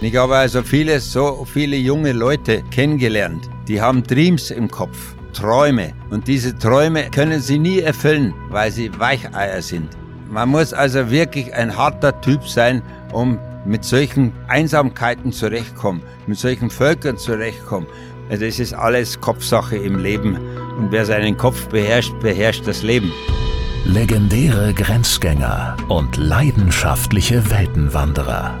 Ich habe also viele, so viele junge Leute kennengelernt, die haben Dreams im Kopf, Träume. Und diese Träume können sie nie erfüllen, weil sie Weicheier sind. Man muss also wirklich ein harter Typ sein, um mit solchen Einsamkeiten zurechtkommen, mit solchen Völkern zurechtkommen. Also das ist alles Kopfsache im Leben. Und wer seinen Kopf beherrscht, beherrscht das Leben. Legendäre Grenzgänger und leidenschaftliche Weltenwanderer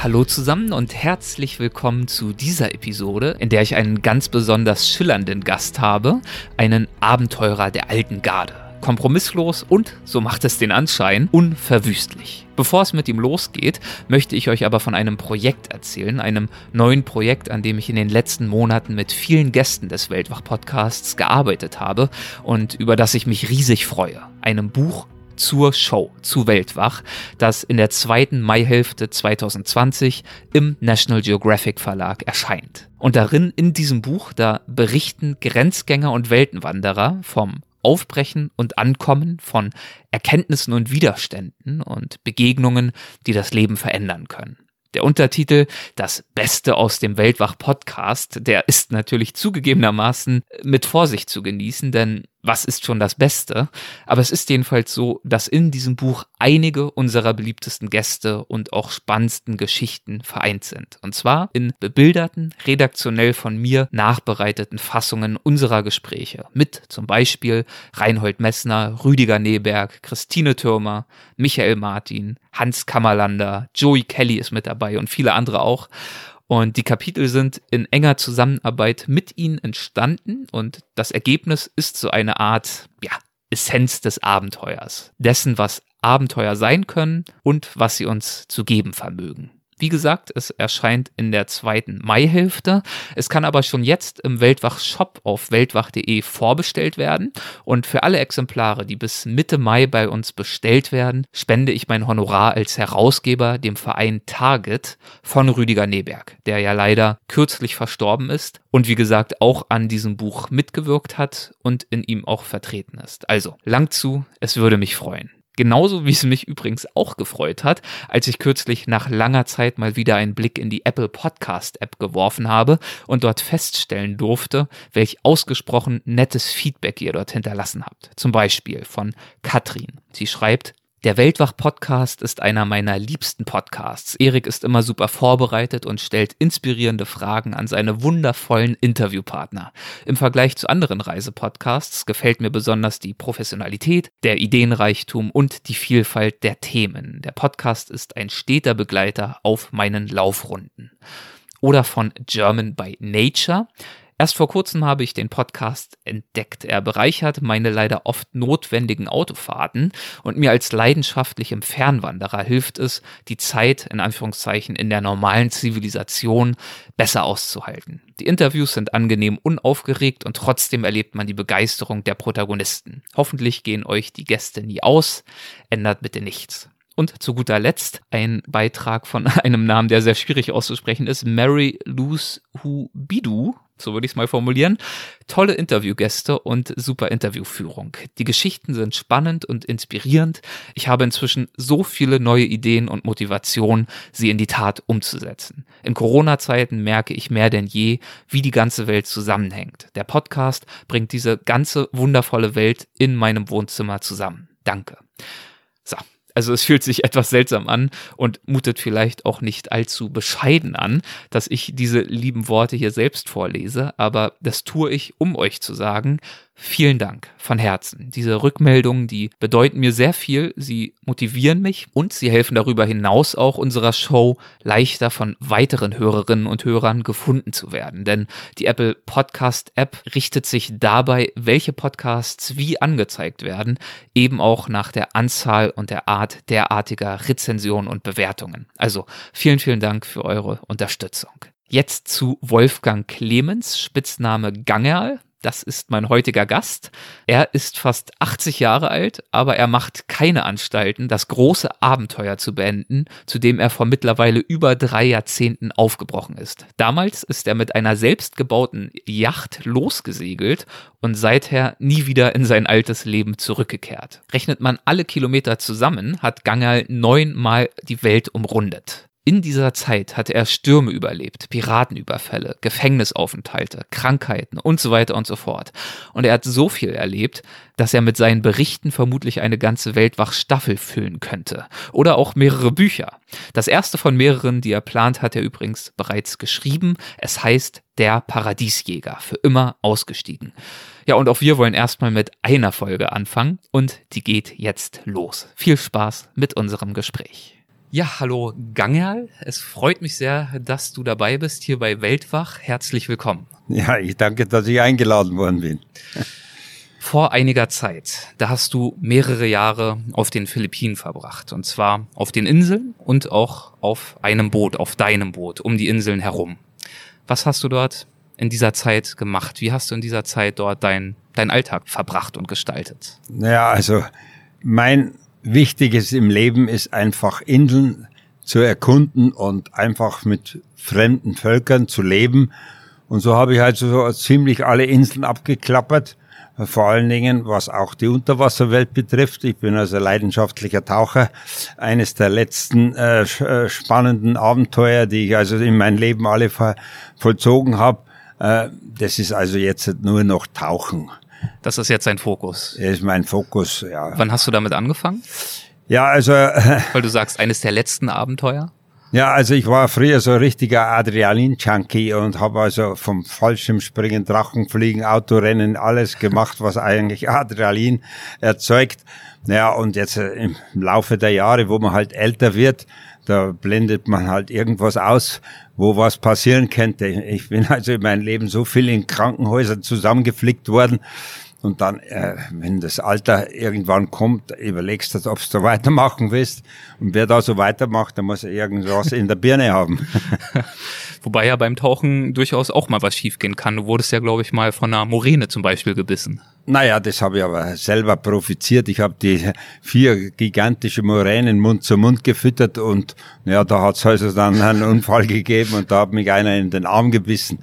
Hallo zusammen und herzlich willkommen zu dieser Episode, in der ich einen ganz besonders schillernden Gast habe, einen Abenteurer der alten Garde. Kompromisslos und, so macht es den Anschein, unverwüstlich. Bevor es mit ihm losgeht, möchte ich euch aber von einem Projekt erzählen, einem neuen Projekt, an dem ich in den letzten Monaten mit vielen Gästen des Weltwach-Podcasts gearbeitet habe und über das ich mich riesig freue. Einem Buch zur Show, zu Weltwach, das in der zweiten Maihälfte 2020 im National Geographic Verlag erscheint. Und darin, in diesem Buch, da berichten Grenzgänger und Weltenwanderer vom Aufbrechen und Ankommen von Erkenntnissen und Widerständen und Begegnungen, die das Leben verändern können. Der Untertitel Das Beste aus dem Weltwach-Podcast, der ist natürlich zugegebenermaßen mit Vorsicht zu genießen, denn was ist schon das Beste? Aber es ist jedenfalls so, dass in diesem Buch einige unserer beliebtesten Gäste und auch spannendsten Geschichten vereint sind. Und zwar in bebilderten, redaktionell von mir nachbereiteten Fassungen unserer Gespräche mit zum Beispiel Reinhold Messner, Rüdiger Neberg, Christine Türmer, Michael Martin, Hans Kammerlander, Joey Kelly ist mit dabei und viele andere auch. Und die Kapitel sind in enger Zusammenarbeit mit ihnen entstanden und das Ergebnis ist so eine Art, ja, Essenz des Abenteuers. Dessen, was Abenteuer sein können und was sie uns zu geben vermögen. Wie gesagt, es erscheint in der zweiten Maihälfte. Es kann aber schon jetzt im Weltwach-Shop auf weltwach.de vorbestellt werden. Und für alle Exemplare, die bis Mitte Mai bei uns bestellt werden, spende ich mein Honorar als Herausgeber dem Verein Target von Rüdiger Neberg, der ja leider kürzlich verstorben ist und wie gesagt auch an diesem Buch mitgewirkt hat und in ihm auch vertreten ist. Also, lang zu, es würde mich freuen. Genauso wie es mich übrigens auch gefreut hat, als ich kürzlich nach langer Zeit mal wieder einen Blick in die Apple Podcast App geworfen habe und dort feststellen durfte, welch ausgesprochen nettes Feedback ihr dort hinterlassen habt. Zum Beispiel von Katrin. Sie schreibt, der Weltwach-Podcast ist einer meiner liebsten Podcasts. Erik ist immer super vorbereitet und stellt inspirierende Fragen an seine wundervollen Interviewpartner. Im Vergleich zu anderen Reisepodcasts gefällt mir besonders die Professionalität, der Ideenreichtum und die Vielfalt der Themen. Der Podcast ist ein steter Begleiter auf meinen Laufrunden. Oder von German by Nature. Erst vor kurzem habe ich den Podcast entdeckt. Er bereichert meine leider oft notwendigen Autofahrten und mir als leidenschaftlichem Fernwanderer hilft es, die Zeit in Anführungszeichen in der normalen Zivilisation besser auszuhalten. Die Interviews sind angenehm unaufgeregt und trotzdem erlebt man die Begeisterung der Protagonisten. Hoffentlich gehen euch die Gäste nie aus. Ändert bitte nichts. Und zu guter Letzt ein Beitrag von einem Namen, der sehr schwierig auszusprechen ist. Mary Luz Hubidu so würde ich es mal formulieren. Tolle Interviewgäste und super Interviewführung. Die Geschichten sind spannend und inspirierend. Ich habe inzwischen so viele neue Ideen und Motivation, sie in die Tat umzusetzen. In Corona-Zeiten merke ich mehr denn je, wie die ganze Welt zusammenhängt. Der Podcast bringt diese ganze wundervolle Welt in meinem Wohnzimmer zusammen. Danke. So, also es fühlt sich etwas seltsam an und mutet vielleicht auch nicht allzu bescheiden an, dass ich diese lieben Worte hier selbst vorlese, aber das tue ich, um euch zu sagen, Vielen Dank von Herzen. Diese Rückmeldungen, die bedeuten mir sehr viel. Sie motivieren mich und sie helfen darüber hinaus auch unserer Show leichter von weiteren Hörerinnen und Hörern gefunden zu werden. Denn die Apple Podcast App richtet sich dabei, welche Podcasts wie angezeigt werden, eben auch nach der Anzahl und der Art derartiger Rezensionen und Bewertungen. Also vielen, vielen Dank für eure Unterstützung. Jetzt zu Wolfgang Clemens, Spitzname Gangerl. Das ist mein heutiger Gast. Er ist fast 80 Jahre alt, aber er macht keine Anstalten, das große Abenteuer zu beenden, zu dem er vor mittlerweile über drei Jahrzehnten aufgebrochen ist. Damals ist er mit einer selbstgebauten Yacht losgesegelt und seither nie wieder in sein altes Leben zurückgekehrt. Rechnet man alle Kilometer zusammen, hat Gangerl neunmal die Welt umrundet. In dieser Zeit hatte er Stürme überlebt, Piratenüberfälle, Gefängnisaufenthalte, Krankheiten und so weiter und so fort. Und er hat so viel erlebt, dass er mit seinen Berichten vermutlich eine ganze Weltwach-Staffel füllen könnte. Oder auch mehrere Bücher. Das erste von mehreren, die er plant, hat er übrigens bereits geschrieben. Es heißt Der Paradiesjäger, für immer ausgestiegen. Ja, und auch wir wollen erstmal mit einer Folge anfangen und die geht jetzt los. Viel Spaß mit unserem Gespräch. Ja, hallo Gangerl. Es freut mich sehr, dass du dabei bist hier bei Weltwach. Herzlich willkommen. Ja, ich danke, dass ich eingeladen worden bin. Vor einiger Zeit, da hast du mehrere Jahre auf den Philippinen verbracht. Und zwar auf den Inseln und auch auf einem Boot, auf deinem Boot, um die Inseln herum. Was hast du dort in dieser Zeit gemacht? Wie hast du in dieser Zeit dort dein, dein Alltag verbracht und gestaltet? Naja, also mein Wichtiges im Leben ist einfach Inseln zu erkunden und einfach mit fremden Völkern zu leben. Und so habe ich halt so ziemlich alle Inseln abgeklappert. Vor allen Dingen, was auch die Unterwasserwelt betrifft. Ich bin also leidenschaftlicher Taucher. Eines der letzten äh, äh spannenden Abenteuer, die ich also in meinem Leben alle vollzogen habe. Äh, das ist also jetzt nur noch Tauchen. Das ist jetzt dein Fokus. Ist mein Fokus, ja. Wann hast du damit angefangen? Ja, also. Weil du sagst, eines der letzten Abenteuer? Ja, also ich war früher so ein richtiger Adrenalin-Junkie und habe also vom Fallschirmspringen, Drachenfliegen, Autorennen, alles gemacht, was eigentlich Adrenalin erzeugt. Ja, und jetzt äh, im Laufe der Jahre, wo man halt älter wird, da blendet man halt irgendwas aus, wo was passieren könnte. Ich bin also in meinem Leben so viel in Krankenhäusern zusammengeflickt worden. Und dann, äh, wenn das Alter irgendwann kommt, überlegst du, ob du weitermachen willst. Und wer da so weitermacht, der muss irgendwas in der Birne haben. Wobei ja beim Tauchen durchaus auch mal was schiefgehen kann. Du wurdest ja, glaube ich, mal von einer Moräne zum Beispiel gebissen. Naja, das habe ich aber selber profitiert. Ich habe die vier gigantische Moränen Mund zu Mund gefüttert und ja, da hat es also dann einen Unfall gegeben und da hat mich einer in den Arm gebissen.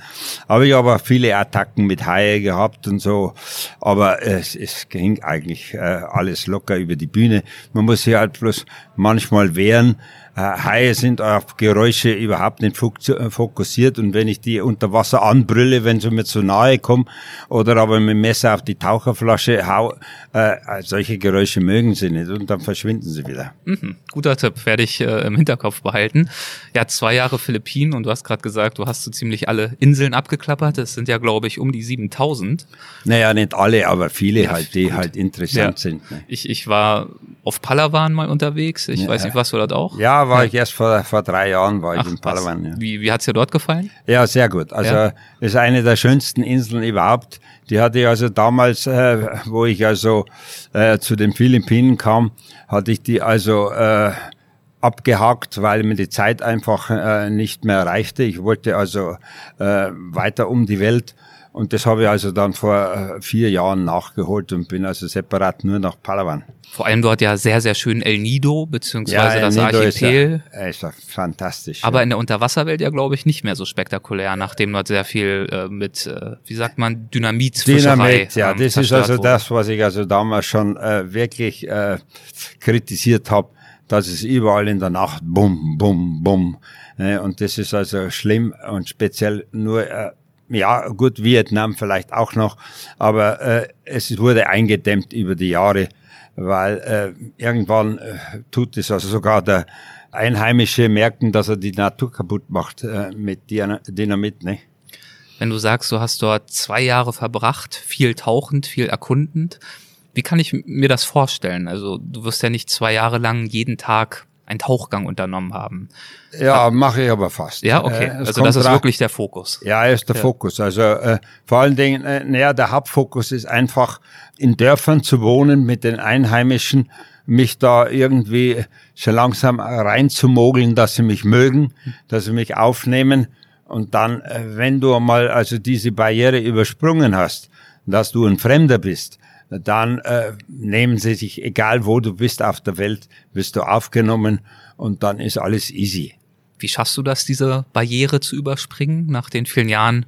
Aber ich habe viele Attacken mit Haie gehabt und so. Aber es, es ging eigentlich äh, alles locker über die Bühne. Man muss sich halt bloß manchmal wehren. Äh, Haie sind auf Geräusche überhaupt nicht äh, fokussiert und wenn ich die unter Wasser anbrülle, wenn sie mir zu nahe kommen oder aber mit dem Messer auf die Taucherflasche hau, äh, solche Geräusche mögen sie nicht und dann verschwinden sie wieder. Mhm, guter Tipp, werde ich äh, im Hinterkopf behalten. Ja, zwei Jahre Philippinen und du hast gerade gesagt, du hast so ziemlich alle Inseln abgeklappert. Das sind ja, glaube ich, um die 7000. Naja, nicht alle, aber viele ja, halt, die gut. halt interessant ja. sind. Ne? Ich, ich war auf Palawan mal unterwegs. Ich ja. weiß nicht, was du dort auch? Ja, war ich erst vor, vor drei Jahren, war Ach, ich in Palawan. Ja. Wie, wie hat's dir dort gefallen? Ja, sehr gut. Also ja. ist eine der schönsten Inseln überhaupt. Die hatte ich also damals, äh, wo ich also äh, zu den Philippinen kam, hatte ich die also äh, abgehakt, weil mir die Zeit einfach äh, nicht mehr reichte. Ich wollte also äh, weiter um die Welt und das habe ich also dann vor äh, vier Jahren nachgeholt und bin also separat nur nach Palawan. Vor allem dort ja sehr, sehr schön El Nido, beziehungsweise ja, das Nido Archipel. Ist ja, ist ja fantastisch. Aber ja. in der Unterwasserwelt ja, glaube ich, nicht mehr so spektakulär, nachdem dort sehr viel äh, mit, äh, wie sagt man, Dynamit, Dynamit, ja, ähm, das ist also wurde. das, was ich also damals schon äh, wirklich äh, kritisiert habe, dass es überall in der Nacht bum, bum, bum. Äh, und das ist also schlimm und speziell nur äh, ja, gut, Vietnam vielleicht auch noch, aber äh, es wurde eingedämmt über die Jahre, weil äh, irgendwann äh, tut es also sogar der Einheimische merken, dass er die Natur kaputt macht äh, mit Dynamit, ne? Wenn du sagst, du hast dort zwei Jahre verbracht, viel tauchend, viel erkundend, wie kann ich mir das vorstellen? Also du wirst ja nicht zwei Jahre lang jeden Tag einen Tauchgang unternommen haben. Ja, mache ich aber fast. Ja, okay. Äh, also das ist wirklich der Fokus. Ja, ist der ja. Fokus. Also äh, vor allen Dingen, äh, naja, der Hauptfokus ist einfach in Dörfern zu wohnen mit den Einheimischen, mich da irgendwie so langsam reinzumogeln, dass sie mich mögen, dass sie mich aufnehmen. Und dann, äh, wenn du mal also diese Barriere übersprungen hast, dass du ein Fremder bist, dann äh, nehmen sie sich, egal wo du bist auf der Welt, wirst du aufgenommen und dann ist alles easy. Wie schaffst du das, diese Barriere zu überspringen nach den vielen Jahren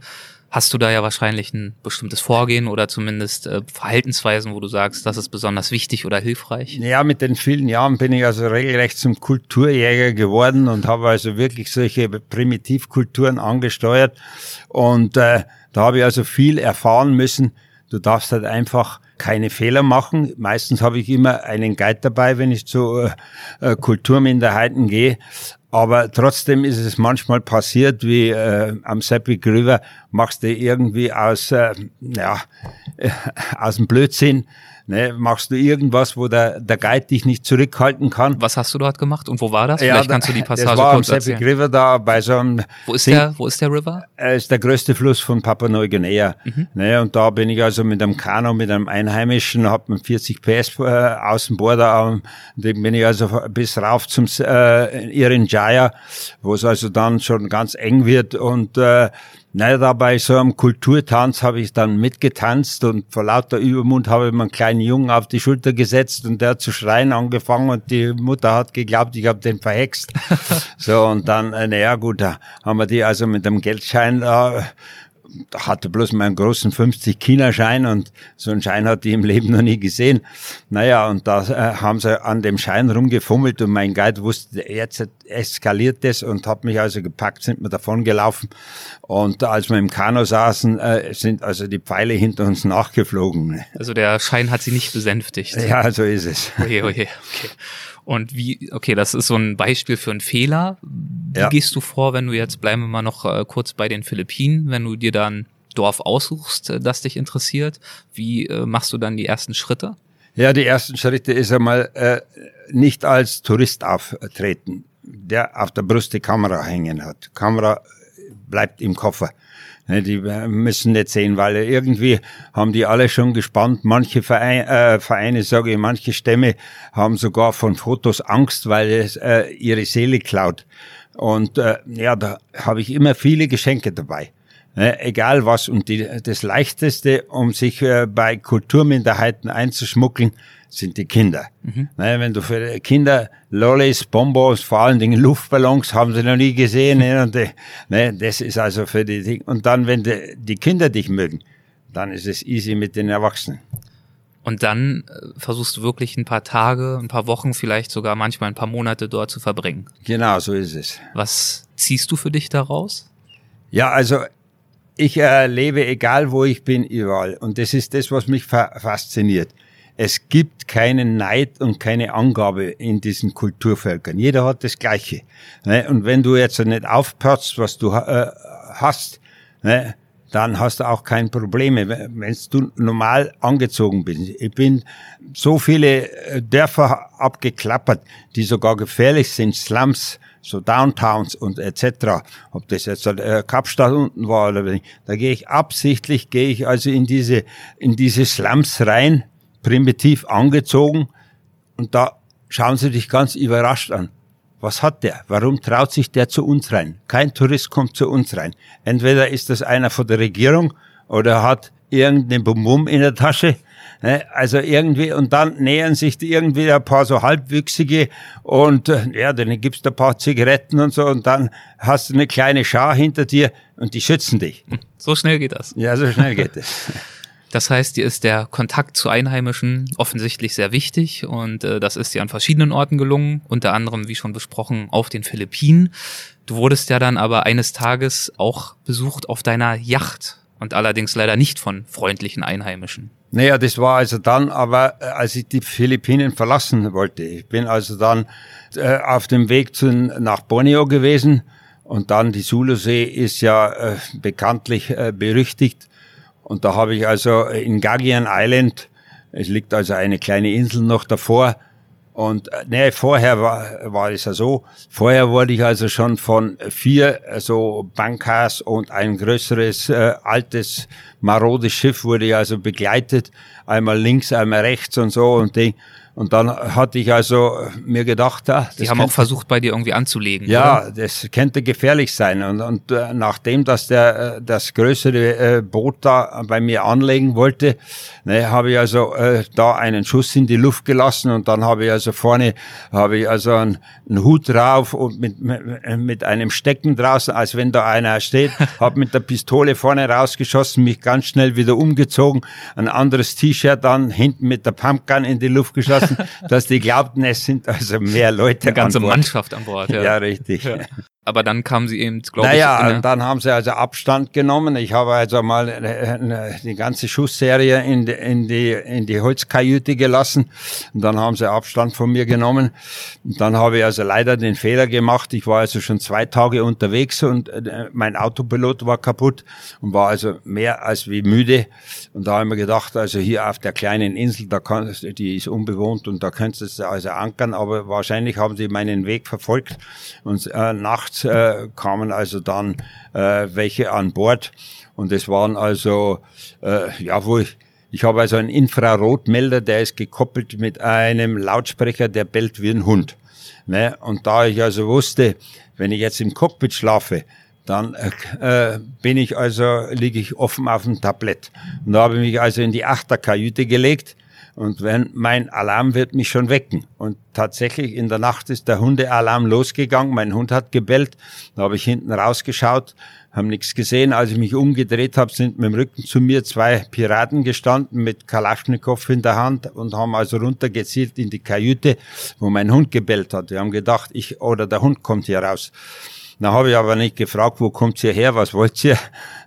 hast du da ja wahrscheinlich ein bestimmtes Vorgehen oder zumindest äh, Verhaltensweisen, wo du sagst, das ist besonders wichtig oder hilfreich? Ja, mit den vielen Jahren bin ich also regelrecht zum Kulturjäger geworden und habe also wirklich solche Primitivkulturen angesteuert. Und äh, da habe ich also viel erfahren müssen. Du darfst halt einfach keine Fehler machen. Meistens habe ich immer einen Guide dabei, wenn ich zu äh, äh Kulturminderheiten gehe. Aber trotzdem ist es manchmal passiert, wie äh, am Sepik River, machst du irgendwie aus, äh, ja, äh, aus dem Blödsinn Ne, machst du irgendwas, wo der, der Guide dich nicht zurückhalten kann? Was hast du dort gemacht und wo war das? Ja, Vielleicht kannst du die Passage das war kurz am erzählen. River da bei so einem Wo ist der, wo ist der River? Er ist der größte Fluss von Papua Neuguinea. Mhm. Ne, und da bin ich also mit einem Kanu, mit einem Einheimischen, hab mit 40 PS äh, Außenborder, ähm, den bin ich also bis rauf zum äh, Irinjaya, wo es also dann schon ganz eng wird und äh, naja, da bei so einem Kulturtanz habe ich dann mitgetanzt und vor lauter Übermund habe ich meinen kleinen Jungen auf die Schulter gesetzt und der hat zu schreien angefangen und die Mutter hat geglaubt, ich habe den verhext. so, und dann, äh, naja gut, da haben wir die also mit dem Geldschein äh, hatte bloß meinen großen 50 China-Schein und so einen Schein hatte ich im Leben noch nie gesehen. Naja, und da äh, haben sie an dem Schein rumgefummelt und mein Guide wusste, jetzt eskaliert das und hat mich also gepackt, sind wir davon gelaufen. Und als wir im Kano saßen, äh, sind also die Pfeile hinter uns nachgeflogen. Also der Schein hat sie nicht besänftigt. Ja, so ist es. Oje, oje, okay. Und wie, okay, das ist so ein Beispiel für einen Fehler. Wie ja. gehst du vor, wenn du jetzt, bleiben wir mal noch äh, kurz bei den Philippinen, wenn du dir dann Dorf aussuchst, äh, das dich interessiert, wie äh, machst du dann die ersten Schritte? Ja, die ersten Schritte ist einmal äh, nicht als Tourist auftreten, der auf der Brust die Kamera hängen hat. Kamera bleibt im Koffer. Ne, die müssen nicht sehen, weil irgendwie haben die alle schon gespannt. Manche Vereine, äh, Vereine sage ich, manche Stämme haben sogar von Fotos Angst, weil es äh, ihre Seele klaut. Und äh, ja, da habe ich immer viele Geschenke dabei. Ne, egal was. Und die, das Leichteste, um sich äh, bei Kulturminderheiten einzuschmuggeln, sind die Kinder. Mhm. Ne, wenn du für Kinder Lollis, Bonbons, vor allen Dingen Luftballons, haben sie noch nie gesehen. Ne, und, äh, ne, das ist also für die Dinge. Und dann, wenn die, die Kinder dich mögen, dann ist es easy mit den Erwachsenen. Und dann äh, versuchst du wirklich ein paar Tage, ein paar Wochen, vielleicht sogar manchmal ein paar Monate dort zu verbringen. Genau, so ist es. Was ziehst du für dich daraus? Ja, also ich erlebe, egal wo ich bin, überall. Und das ist das, was mich fasziniert. Es gibt keinen Neid und keine Angabe in diesen Kulturvölkern. Jeder hat das Gleiche. Ne? Und wenn du jetzt nicht aufpasst, was du äh, hast, ne, dann hast du auch kein Problem, wenn du normal angezogen bist. Ich bin so viele äh, Dörfer abgeklappert, die sogar gefährlich sind, Slums, so Downtowns und etc. Ob das jetzt äh, Kapstadt unten war oder nicht. Da gehe ich absichtlich, gehe ich also in diese in diese Slums rein, primitiv angezogen und da schauen sie dich ganz überrascht an. Was hat der? Warum traut sich der zu uns rein? Kein Tourist kommt zu uns rein. Entweder ist das einer von der Regierung oder hat irgendeinen Bum in der Tasche. Ne? Also irgendwie, und dann nähern sich irgendwie ein paar so Halbwüchsige und äh, ja, dann gibst du ein paar Zigaretten und so und dann hast du eine kleine Schar hinter dir und die schützen dich. So schnell geht das. Ja, so schnell geht es. Das heißt, dir ist der Kontakt zu Einheimischen offensichtlich sehr wichtig und äh, das ist dir an verschiedenen Orten gelungen, unter anderem, wie schon besprochen, auf den Philippinen. Du wurdest ja dann aber eines Tages auch besucht auf deiner Yacht und allerdings leider nicht von freundlichen Einheimischen. Naja, das war also dann, aber äh, als ich die Philippinen verlassen wollte. Ich bin also dann äh, auf dem Weg zu, nach Borneo gewesen und dann die Sulusee ist ja äh, bekanntlich äh, berüchtigt und da habe ich also in Gagian Island, es liegt also eine kleine Insel noch davor, und äh, nee, vorher war, war es ja so, vorher wurde ich also schon von vier so also Bankers und ein größeres, äh, altes, marodes Schiff wurde ich also begleitet, einmal links, einmal rechts und so und Ding. Und dann hatte ich also mir gedacht, ja, die haben auch versucht, bei dir irgendwie anzulegen. Ja, oder? das könnte gefährlich sein. Und, und äh, nachdem, dass der äh, das größere äh, Boot da bei mir anlegen wollte, ne, habe ich also äh, da einen Schuss in die Luft gelassen und dann habe ich also vorne habe ich also einen, einen Hut drauf und mit, mit, mit einem Stecken draußen, als wenn da einer steht, habe mit der Pistole vorne rausgeschossen, mich ganz schnell wieder umgezogen, ein anderes T-Shirt dann hinten mit der Pumpgun in die Luft geschossen dass die glaubten, es sind also mehr Leute. Eine ganze an Mannschaft an Bord. Ja, ja richtig. Ja. Aber dann kamen sie eben, glaube naja, ich. Naja, dann haben sie also Abstand genommen. Ich habe also mal äh, die ganze Schussserie in die, in die, in die Holzkajüte gelassen. Und dann haben sie Abstand von mir genommen. Und dann habe ich also leider den Fehler gemacht. Ich war also schon zwei Tage unterwegs und äh, mein Autopilot war kaputt und war also mehr als wie müde. Und da habe ich mir gedacht, also hier auf der kleinen Insel, da kann, die ist unbewohnt und da könntest du also ankern. Aber wahrscheinlich haben sie meinen Weg verfolgt und äh, nachts äh, kamen also dann äh, welche an Bord und es waren also, äh, ja, wo ich, ich habe also einen Infrarotmelder, der ist gekoppelt mit einem Lautsprecher, der bellt wie ein Hund. Ne? Und da ich also wusste, wenn ich jetzt im Cockpit schlafe, dann äh, äh bin ich also, liege ich offen auf dem Tablett. Und da habe ich mich also in die Achterkajüte gelegt und wenn mein Alarm wird mich schon wecken. Und tatsächlich in der Nacht ist der Hundealarm losgegangen. Mein Hund hat gebellt. Da habe ich hinten rausgeschaut, haben nichts gesehen. Als ich mich umgedreht habe, sind mit dem Rücken zu mir zwei Piraten gestanden mit Kalaschnikow in der Hand und haben also runtergezielt in die Kajüte, wo mein Hund gebellt hat. Wir haben gedacht, ich oder der Hund kommt hier raus. Da habe ich aber nicht gefragt, wo kommt ihr her, was wollt ihr,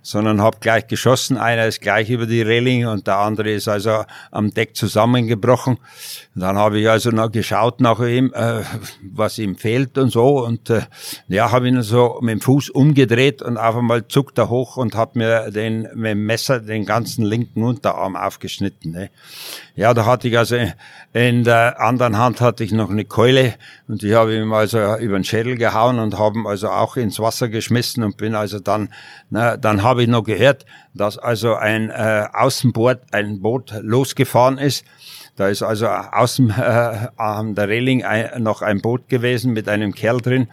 sondern habe gleich geschossen. Einer ist gleich über die Reling und der andere ist also am Deck zusammengebrochen. Und dann habe ich also noch geschaut nach ihm, äh, was ihm fehlt und so. Und äh, ja, habe ihn so mit dem Fuß umgedreht und auf einmal zuckt er hoch und hat mir den mit dem Messer den ganzen linken Unterarm aufgeschnitten. Ne? Ja, da hatte ich also in der anderen Hand hatte ich noch eine Keule und die habe ihm also über den Schädel gehauen und haben also auch ins Wasser geschmissen und bin also dann, na, dann habe ich noch gehört, dass also ein äh, Außenboot, ein Boot losgefahren ist. Da ist also außen äh, an der Reling ein, noch ein Boot gewesen mit einem Kerl drin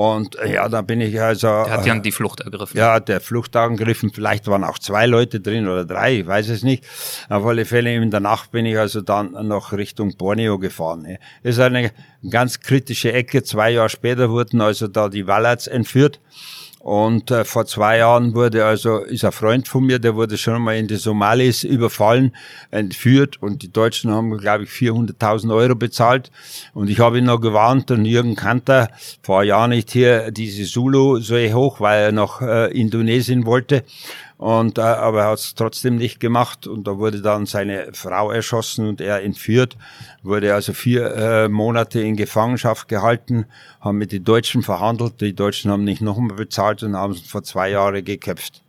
und äh, ja, da bin ich also. Der hat ja die Flucht ergriffen. Ja, der Flucht angegriffen. Vielleicht waren auch zwei Leute drin oder drei, ich weiß es nicht. Auf alle Fälle in der Nacht bin ich also dann noch Richtung Borneo gefahren. Das ist eine ganz kritische Ecke. Zwei Jahre später wurden also da die Wallats entführt. Und äh, vor zwei Jahren wurde also, ist ein Freund von mir, der wurde schon mal in die Somalis überfallen, entführt und die Deutschen haben, glaube ich, 400.000 Euro bezahlt. Und ich habe ihn noch gewarnt und Jürgen Kanter, vor Jahren nicht hier diese Zulu so hoch, weil er nach äh, Indonesien wollte. Und, äh, aber er hat es trotzdem nicht gemacht. Und da wurde dann seine Frau erschossen und er entführt, wurde also vier äh, Monate in Gefangenschaft gehalten, haben mit den Deutschen verhandelt, die Deutschen haben nicht nochmal bezahlt und haben vor zwei Jahren geköpft.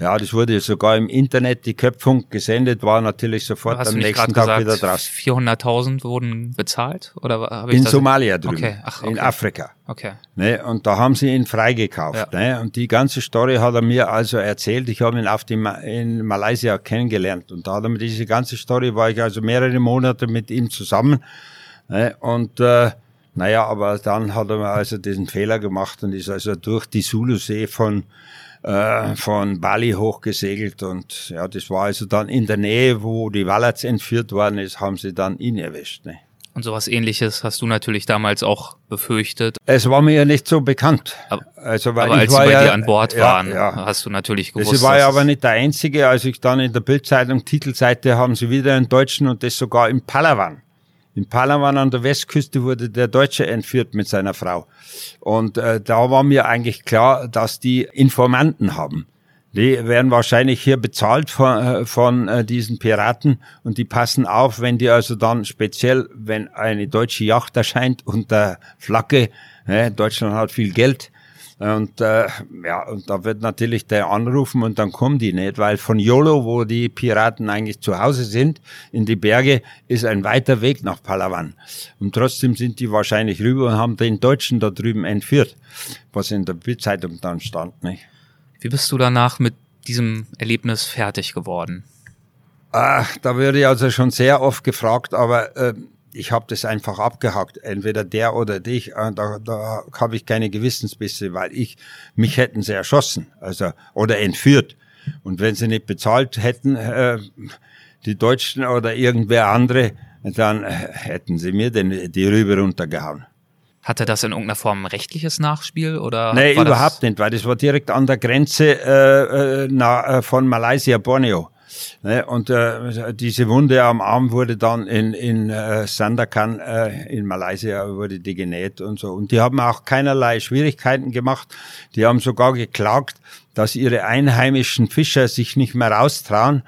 Ja, das wurde sogar im Internet, die Köpfung gesendet, war natürlich sofort Hast am nächsten Tag gesagt, wieder draus. 400.000 wurden bezahlt? Oder habe ich In Somalia drüben, okay. Ach, okay. in Afrika. Okay. Ne, und da haben sie ihn freigekauft. Ja. Ne, und die ganze Story hat er mir also erzählt. Ich habe ihn auf dem, in Malaysia kennengelernt. Und da hat er mir diese ganze Story, war ich also mehrere Monate mit ihm zusammen. Ne, und äh, naja, aber dann hat er mir also diesen Fehler gemacht und ist also durch die Sulusee von äh, von Bali hochgesegelt und ja, das war also dann in der Nähe, wo die Wallats entführt worden ist, haben sie dann ihn erwischt. Ne? Und sowas ähnliches hast du natürlich damals auch befürchtet. Es war mir ja nicht so bekannt. Aber, also, weil aber als sie bei ja, dir an Bord waren, ja, ja. hast du natürlich gewusst. Das war ja aber nicht der einzige, als ich dann in der Bildzeitung Titelseite haben sie wieder einen Deutschen und das sogar in Palawan. In Palawan an der Westküste wurde der Deutsche entführt mit seiner Frau. Und äh, da war mir eigentlich klar, dass die Informanten haben. Die werden wahrscheinlich hier bezahlt von, äh, von äh, diesen Piraten und die passen auf, wenn die also dann speziell, wenn eine deutsche Yacht erscheint unter Flagge, äh, Deutschland hat viel Geld, und äh, ja, und da wird natürlich der anrufen und dann kommen die nicht, weil von Yolo, wo die Piraten eigentlich zu Hause sind, in die Berge, ist ein weiter Weg nach Palawan. Und trotzdem sind die wahrscheinlich rüber und haben den Deutschen da drüben entführt, was in der Bildzeitung dann stand. Nicht? Wie bist du danach mit diesem Erlebnis fertig geworden? Ach, da würde ich also schon sehr oft gefragt, aber äh, ich habe das einfach abgehackt. Entweder der oder dich. Äh, da, da habe ich keine Gewissensbisse, weil ich mich hätten sie erschossen, also oder entführt. Und wenn sie nicht bezahlt hätten, äh, die Deutschen oder irgendwer andere, dann äh, hätten sie mir den, die Rübe runtergehauen. Hatte das in irgendeiner Form ein rechtliches Nachspiel oder? Nee, überhaupt nicht, weil das war direkt an der Grenze äh, äh, na, von Malaysia, Borneo. Ne? Und äh, diese Wunde am Arm wurde dann in, in äh, Sandakan äh, in Malaysia wurde die genäht und so. Und die haben auch keinerlei Schwierigkeiten gemacht. Die haben sogar geklagt, dass ihre einheimischen Fischer sich nicht mehr raustrauen,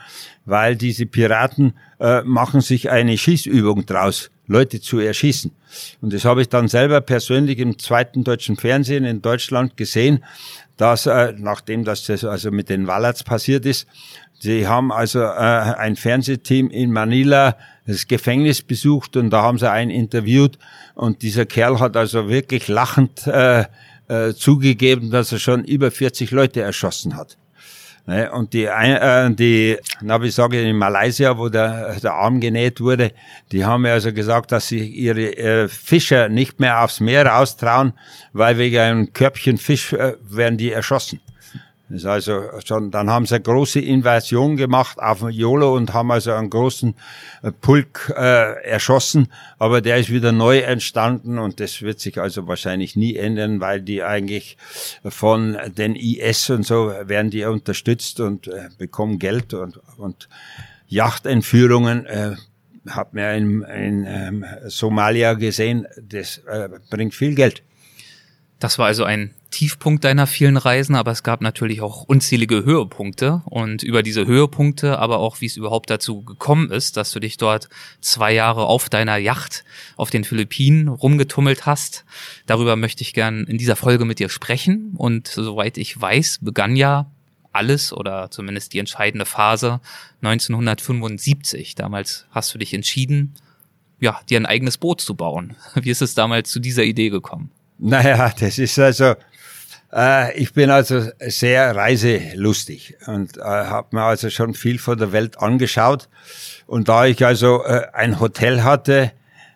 weil diese Piraten äh, machen sich eine Schießübung draus, Leute zu erschießen. Und das habe ich dann selber persönlich im zweiten deutschen Fernsehen in Deutschland gesehen, dass äh, nachdem das also mit den Wallerts passiert ist, sie haben also äh, ein Fernsehteam in Manila das Gefängnis besucht und da haben sie einen interviewt und dieser Kerl hat also wirklich lachend äh, äh, zugegeben, dass er schon über 40 Leute erschossen hat. Ne? Und die, äh, die, na, wie sage ich, in Malaysia, wo der, der Arm genäht wurde, die haben mir also gesagt, dass sie ihre äh, Fischer nicht mehr aufs Meer raustrauen, weil wegen einem Körbchen Fisch äh, werden die erschossen. Das ist also schon, dann haben sie eine große Invasion gemacht auf Jolo und haben also einen großen äh, Pulk äh, erschossen, aber der ist wieder neu entstanden und das wird sich also wahrscheinlich nie ändern, weil die eigentlich von den IS und so werden die unterstützt und äh, bekommen Geld und, und Yachtentführungen äh, hat mir in, in ähm, Somalia gesehen, das äh, bringt viel Geld. Das war also ein Tiefpunkt deiner vielen Reisen, aber es gab natürlich auch unzählige Höhepunkte und über diese Höhepunkte, aber auch wie es überhaupt dazu gekommen ist, dass du dich dort zwei Jahre auf deiner Yacht auf den Philippinen rumgetummelt hast. Darüber möchte ich gern in dieser Folge mit dir sprechen und soweit ich weiß, begann ja alles oder zumindest die entscheidende Phase 1975. Damals hast du dich entschieden, ja, dir ein eigenes Boot zu bauen. Wie ist es damals zu dieser Idee gekommen? Naja, das ist also, äh, ich bin also sehr reiselustig und äh, habe mir also schon viel von der Welt angeschaut. Und da ich also äh, ein Hotel hatte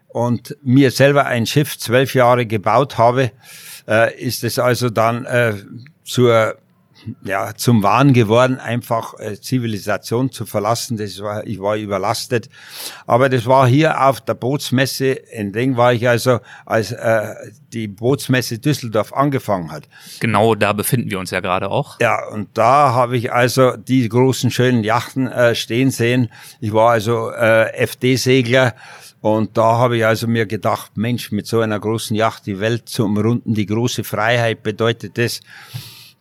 und mir selber ein Schiff zwölf Jahre gebaut habe, äh, ist es also dann zur ja, zum Wahn geworden, einfach äh, Zivilisation zu verlassen. Das war, ich war überlastet. Aber das war hier auf der Bootsmesse in Ding war ich also, als äh, die Bootsmesse Düsseldorf angefangen hat. Genau, da befinden wir uns ja gerade auch. Ja, und da habe ich also die großen schönen Yachten äh, stehen sehen. Ich war also äh, FD-Segler. Und da habe ich also mir gedacht, Mensch, mit so einer großen Yacht die Welt zu umrunden, die große Freiheit bedeutet das.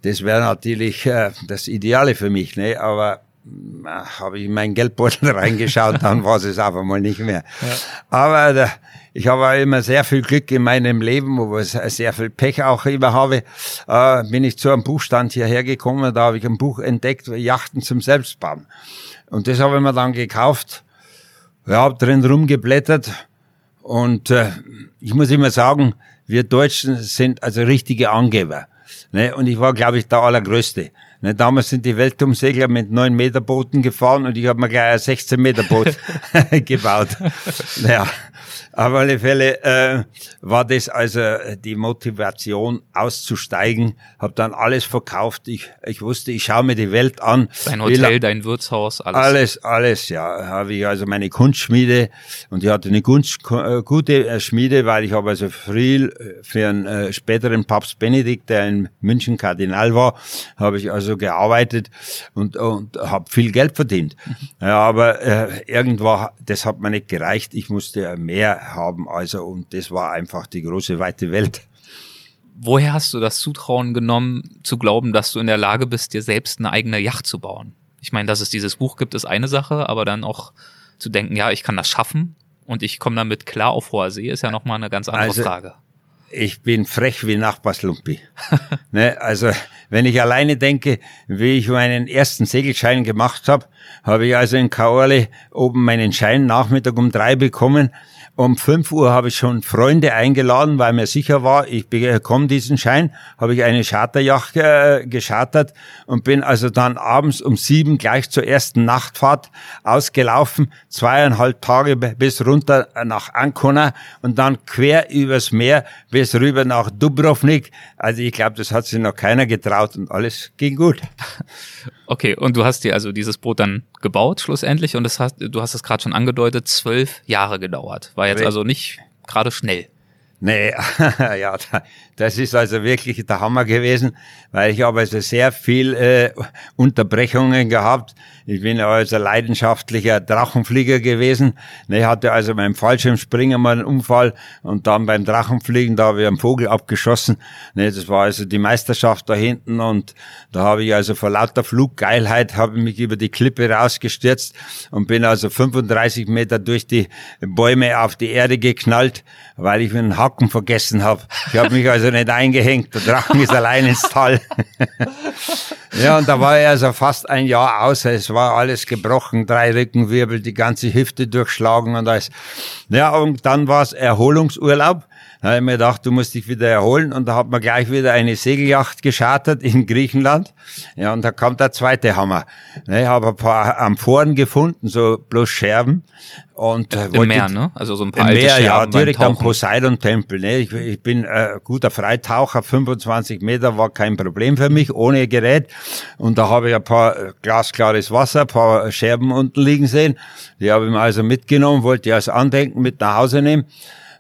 Das wäre natürlich äh, das Ideale für mich, ne? aber äh, habe ich in meinen Geldbeutel reingeschaut, dann war es einfach mal nicht mehr. Ja. Aber äh, ich habe immer sehr viel Glück in meinem Leben, wo ich sehr viel Pech auch immer habe. Äh, bin ich zu einem Buchstand hierher gekommen, da habe ich ein Buch entdeckt, Yachten zum Selbstbauen. Und das habe ich mir dann gekauft, ja, habe drin rumgeblättert und äh, ich muss immer sagen, wir Deutschen sind also richtige Angeber. Ne? Und ich war, glaube ich, der Allergrößte. Ne? Damals sind die Weltumsegler mit 9 Meter Booten gefahren und ich habe mir gleich ein 16 Meter Boot gebaut. Naja, auf alle Fälle äh, war das also die Motivation auszusteigen. Habe dann alles verkauft. Ich, ich wusste, ich schaue mir die Welt an. Dein Hotel, dein Wirtshaus, alles. Alles, alles, ja. Habe ich also meine Kunstschmiede und ich hatte eine Kunst, äh, gute äh, Schmiede, weil ich habe also früh äh, für einen äh, späteren Papst Benedikt, der in München Kardinal war, habe ich also gearbeitet und, und habe viel Geld verdient. Mhm. Ja, aber äh, irgendwo, das hat mir nicht gereicht. Ich musste mehr haben. Also, und das war einfach die große, weite Welt. Woher hast du das Zutrauen genommen, zu glauben, dass du in der Lage bist, dir selbst eine eigene Yacht zu bauen? Ich meine, dass es dieses Buch gibt, ist eine Sache, aber dann auch zu denken, ja, ich kann das schaffen und ich komme damit klar auf hoher See, ist ja nochmal eine ganz andere also, Frage. Ich bin frech wie Nachbarslumpi. ne, also, wenn ich alleine denke, wie ich meinen ersten Segelschein gemacht habe, habe ich also in Kaorle oben meinen Schein Nachmittag um drei bekommen Um 5 Uhr habe ich schon Freunde eingeladen, weil mir sicher war, ich bekomme diesen Schein, habe ich eine Charterjacht äh, geschartert und bin also dann abends um sieben gleich zur ersten Nachtfahrt ausgelaufen, zweieinhalb Tage bis runter nach Ancona und dann quer übers Meer bis rüber nach Dubrovnik. Also ich glaube, das hat sich noch keiner getraut und alles ging gut. Okay, und du hast dir also dieses Boot dann gebaut schlussendlich und das hast, du hast es gerade schon angedeutet, zwölf Jahre gedauert. War jetzt also nicht gerade schnell. Nee, ja, das ist also wirklich der Hammer gewesen, weil ich habe also sehr viel äh, Unterbrechungen gehabt. Ich bin also leidenschaftlicher Drachenflieger gewesen. Ich hatte also beim Fallschirmspringen mal einen Unfall und dann beim Drachenfliegen, da habe ich einen Vogel abgeschossen. Das war also die Meisterschaft da hinten und da habe ich also vor lauter Fluggeilheit habe ich mich über die Klippe rausgestürzt und bin also 35 Meter durch die Bäume auf die Erde geknallt, weil ich einen Haken vergessen habe. Ich habe mich also nicht eingehängt. Der Drachen ist allein ins Tal. ja, und da war er also fast ein Jahr aus. Es war alles gebrochen, drei Rückenwirbel, die ganze Hüfte durchschlagen und alles. Ja, und dann war es Erholungsurlaub. Da habe ich mir gedacht, du musst dich wieder erholen. Und da hat man gleich wieder eine Segelyacht geschartet in Griechenland. Ja, und da kam der zweite Hammer. Ich habe ein paar Amphoren gefunden, so bloß Scherben. Und äh, Im Meer, ne? Also so ein paar alte Meer, ja, direkt am Poseidon-Tempel. Ne? Ich, ich bin äh, guter Freitaucher, 25 Meter war kein Problem für mich, ohne Gerät. Und da habe ich ein paar äh, glasklares Wasser, ein paar Scherben unten liegen sehen. Die habe ich mir also mitgenommen, wollte ich als Andenken mit nach Hause nehmen.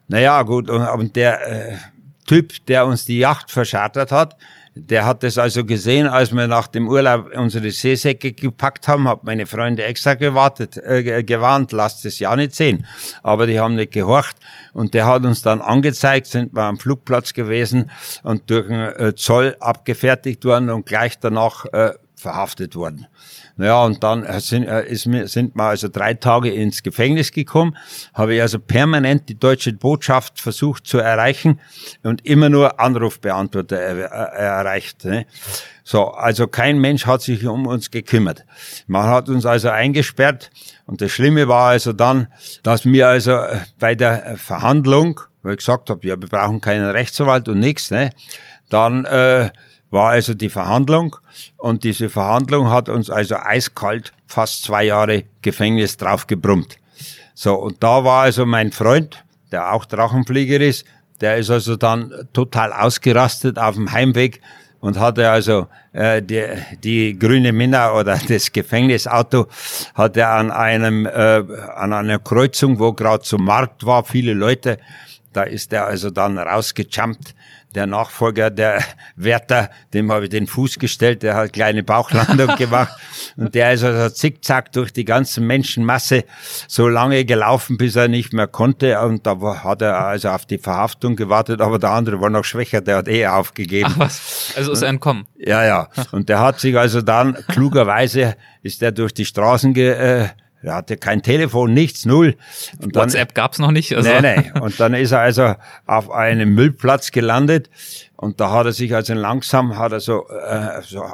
Naja, gut, und, und der äh, Typ, der uns die Yacht verschartert hat, der hat es also gesehen, als wir nach dem Urlaub unsere Seesäcke gepackt haben, hat meine Freunde extra gewartet, äh, gewarnt, lasst es ja nicht sehen. Aber die haben nicht gehorcht und der hat uns dann angezeigt, sind wir am Flugplatz gewesen und durch den äh, Zoll abgefertigt worden und gleich danach äh, verhaftet worden. Naja, und dann sind, äh, ist, sind wir also drei Tage ins Gefängnis gekommen, habe ich also permanent die deutsche Botschaft versucht zu erreichen und immer nur Anrufbeantworter er, erreicht. Ne? So, also kein Mensch hat sich um uns gekümmert. Man hat uns also eingesperrt und das Schlimme war also dann, dass mir also äh, bei der Verhandlung, weil ich gesagt habe, ja, wir brauchen keinen Rechtsanwalt und nichts, ne, dann äh, war also die Verhandlung und diese Verhandlung hat uns also eiskalt fast zwei Jahre Gefängnis draufgebrummt. So, und da war also mein Freund, der auch Drachenflieger ist, der ist also dann total ausgerastet auf dem Heimweg und hatte also äh, die, die grüne Minna oder das Gefängnisauto hat er an einem äh, an einer Kreuzung, wo gerade zum Markt war, viele Leute, da ist er also dann rausgejumpt der Nachfolger der Wärter, dem habe ich den Fuß gestellt, der hat kleine Bauchlandung gemacht und der ist also zickzack durch die ganze Menschenmasse so lange gelaufen, bis er nicht mehr konnte und da hat er also auf die Verhaftung gewartet, aber der andere war noch schwächer, der hat eh aufgegeben. Ach was, also ist er entkommen? Ja, ja. Und der hat sich also dann, klugerweise ist er durch die Straßen ge, äh, er hatte kein Telefon, nichts, null. Und WhatsApp dann, gab's noch nicht? Also. Nee, nee. Und dann ist er also auf einem Müllplatz gelandet und da hat er sich also langsam, hat er so, äh, so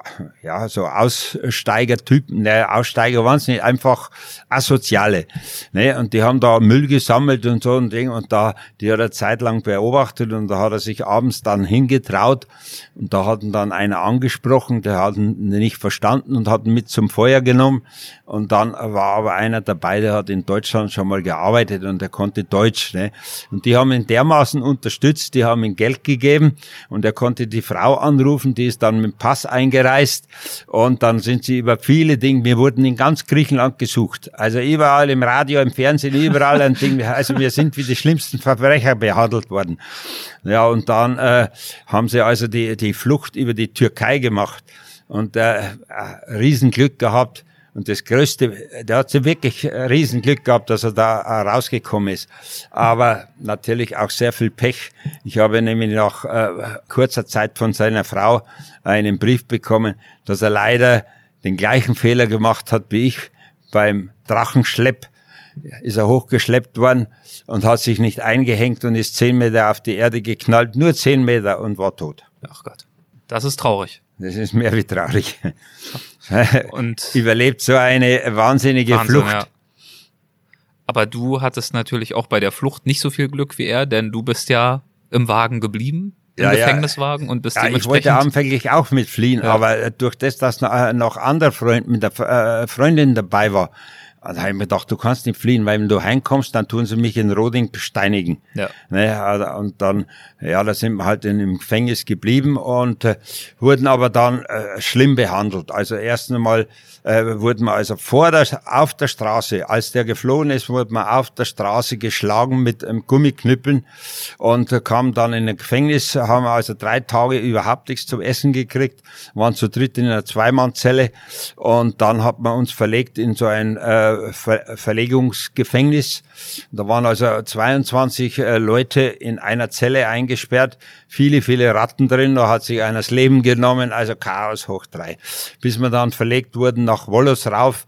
ja, so Aussteigertypen, ne, Aussteiger waren es nicht, einfach Asoziale. Ne, und die haben da Müll gesammelt und so ein Ding und da, die hat er zeitlang beobachtet und da hat er sich abends dann hingetraut und da hat ihn dann einer angesprochen, der hat ihn nicht verstanden und hat ihn mit zum Feuer genommen und dann war aber einer dabei, der hat in Deutschland schon mal gearbeitet und der konnte Deutsch. Ne? Und die haben ihn dermaßen unterstützt, die haben ihm Geld gegeben und er konnte die Frau anrufen, die ist dann mit dem Pass eingereist. Und dann sind sie über viele Dinge, wir wurden in ganz Griechenland gesucht, also überall im Radio, im Fernsehen, überall ein Ding, also wir sind wie die schlimmsten Verbrecher behandelt worden. Ja, und dann äh, haben sie also die, die Flucht über die Türkei gemacht. Und äh, äh Riesenglück gehabt, und das Größte, der hat so wirklich Riesenglück gehabt, dass er da rausgekommen ist. Aber natürlich auch sehr viel Pech. Ich habe nämlich nach äh, kurzer Zeit von seiner Frau einen Brief bekommen, dass er leider den gleichen Fehler gemacht hat wie ich beim Drachenschlepp. Ist er hochgeschleppt worden und hat sich nicht eingehängt und ist zehn Meter auf die Erde geknallt, nur zehn Meter und war tot. Ach Gott, das ist traurig. Das ist mehr wie traurig. Und überlebt so eine wahnsinnige Wahnsinn, Flucht. Ja. Aber du hattest natürlich auch bei der Flucht nicht so viel Glück wie er, denn du bist ja im Wagen geblieben, im Ja, ja. Gefängniswagen und bist Ja, ich wollte anfänglich auch mitfliehen, Ja. aber äh, durch das, dass noch, äh, noch andere Freund mit der äh, Freundin dabei war, da habe ich mir gedacht, du kannst nicht fliehen, weil wenn du heimkommst, dann tun sie mich in Roding besteinigen. Ja. Ne, also, und dann, ja, da sind wir halt in, im Gefängnis geblieben und äh, wurden aber dann äh, schlimm behandelt. Also erst einmal äh, wurden wir also vor der, auf der Straße, als der geflohen ist, wurden wir auf der Straße geschlagen mit ähm, Gummiknüppeln und kamen dann in ein Gefängnis, haben also drei Tage überhaupt nichts zum Essen gekriegt, waren zu dritt in einer Zweimannzelle und dann hat man uns verlegt in so ein äh, Ver Verlegungsgefängnis. Da waren also 22 äh, Leute in einer Zelle eingesperrt, viele, viele Ratten drin, da hat sich einer das Leben genommen, also Chaos hoch drei. Bis wir dann verlegt wurden nach Wollersrauf,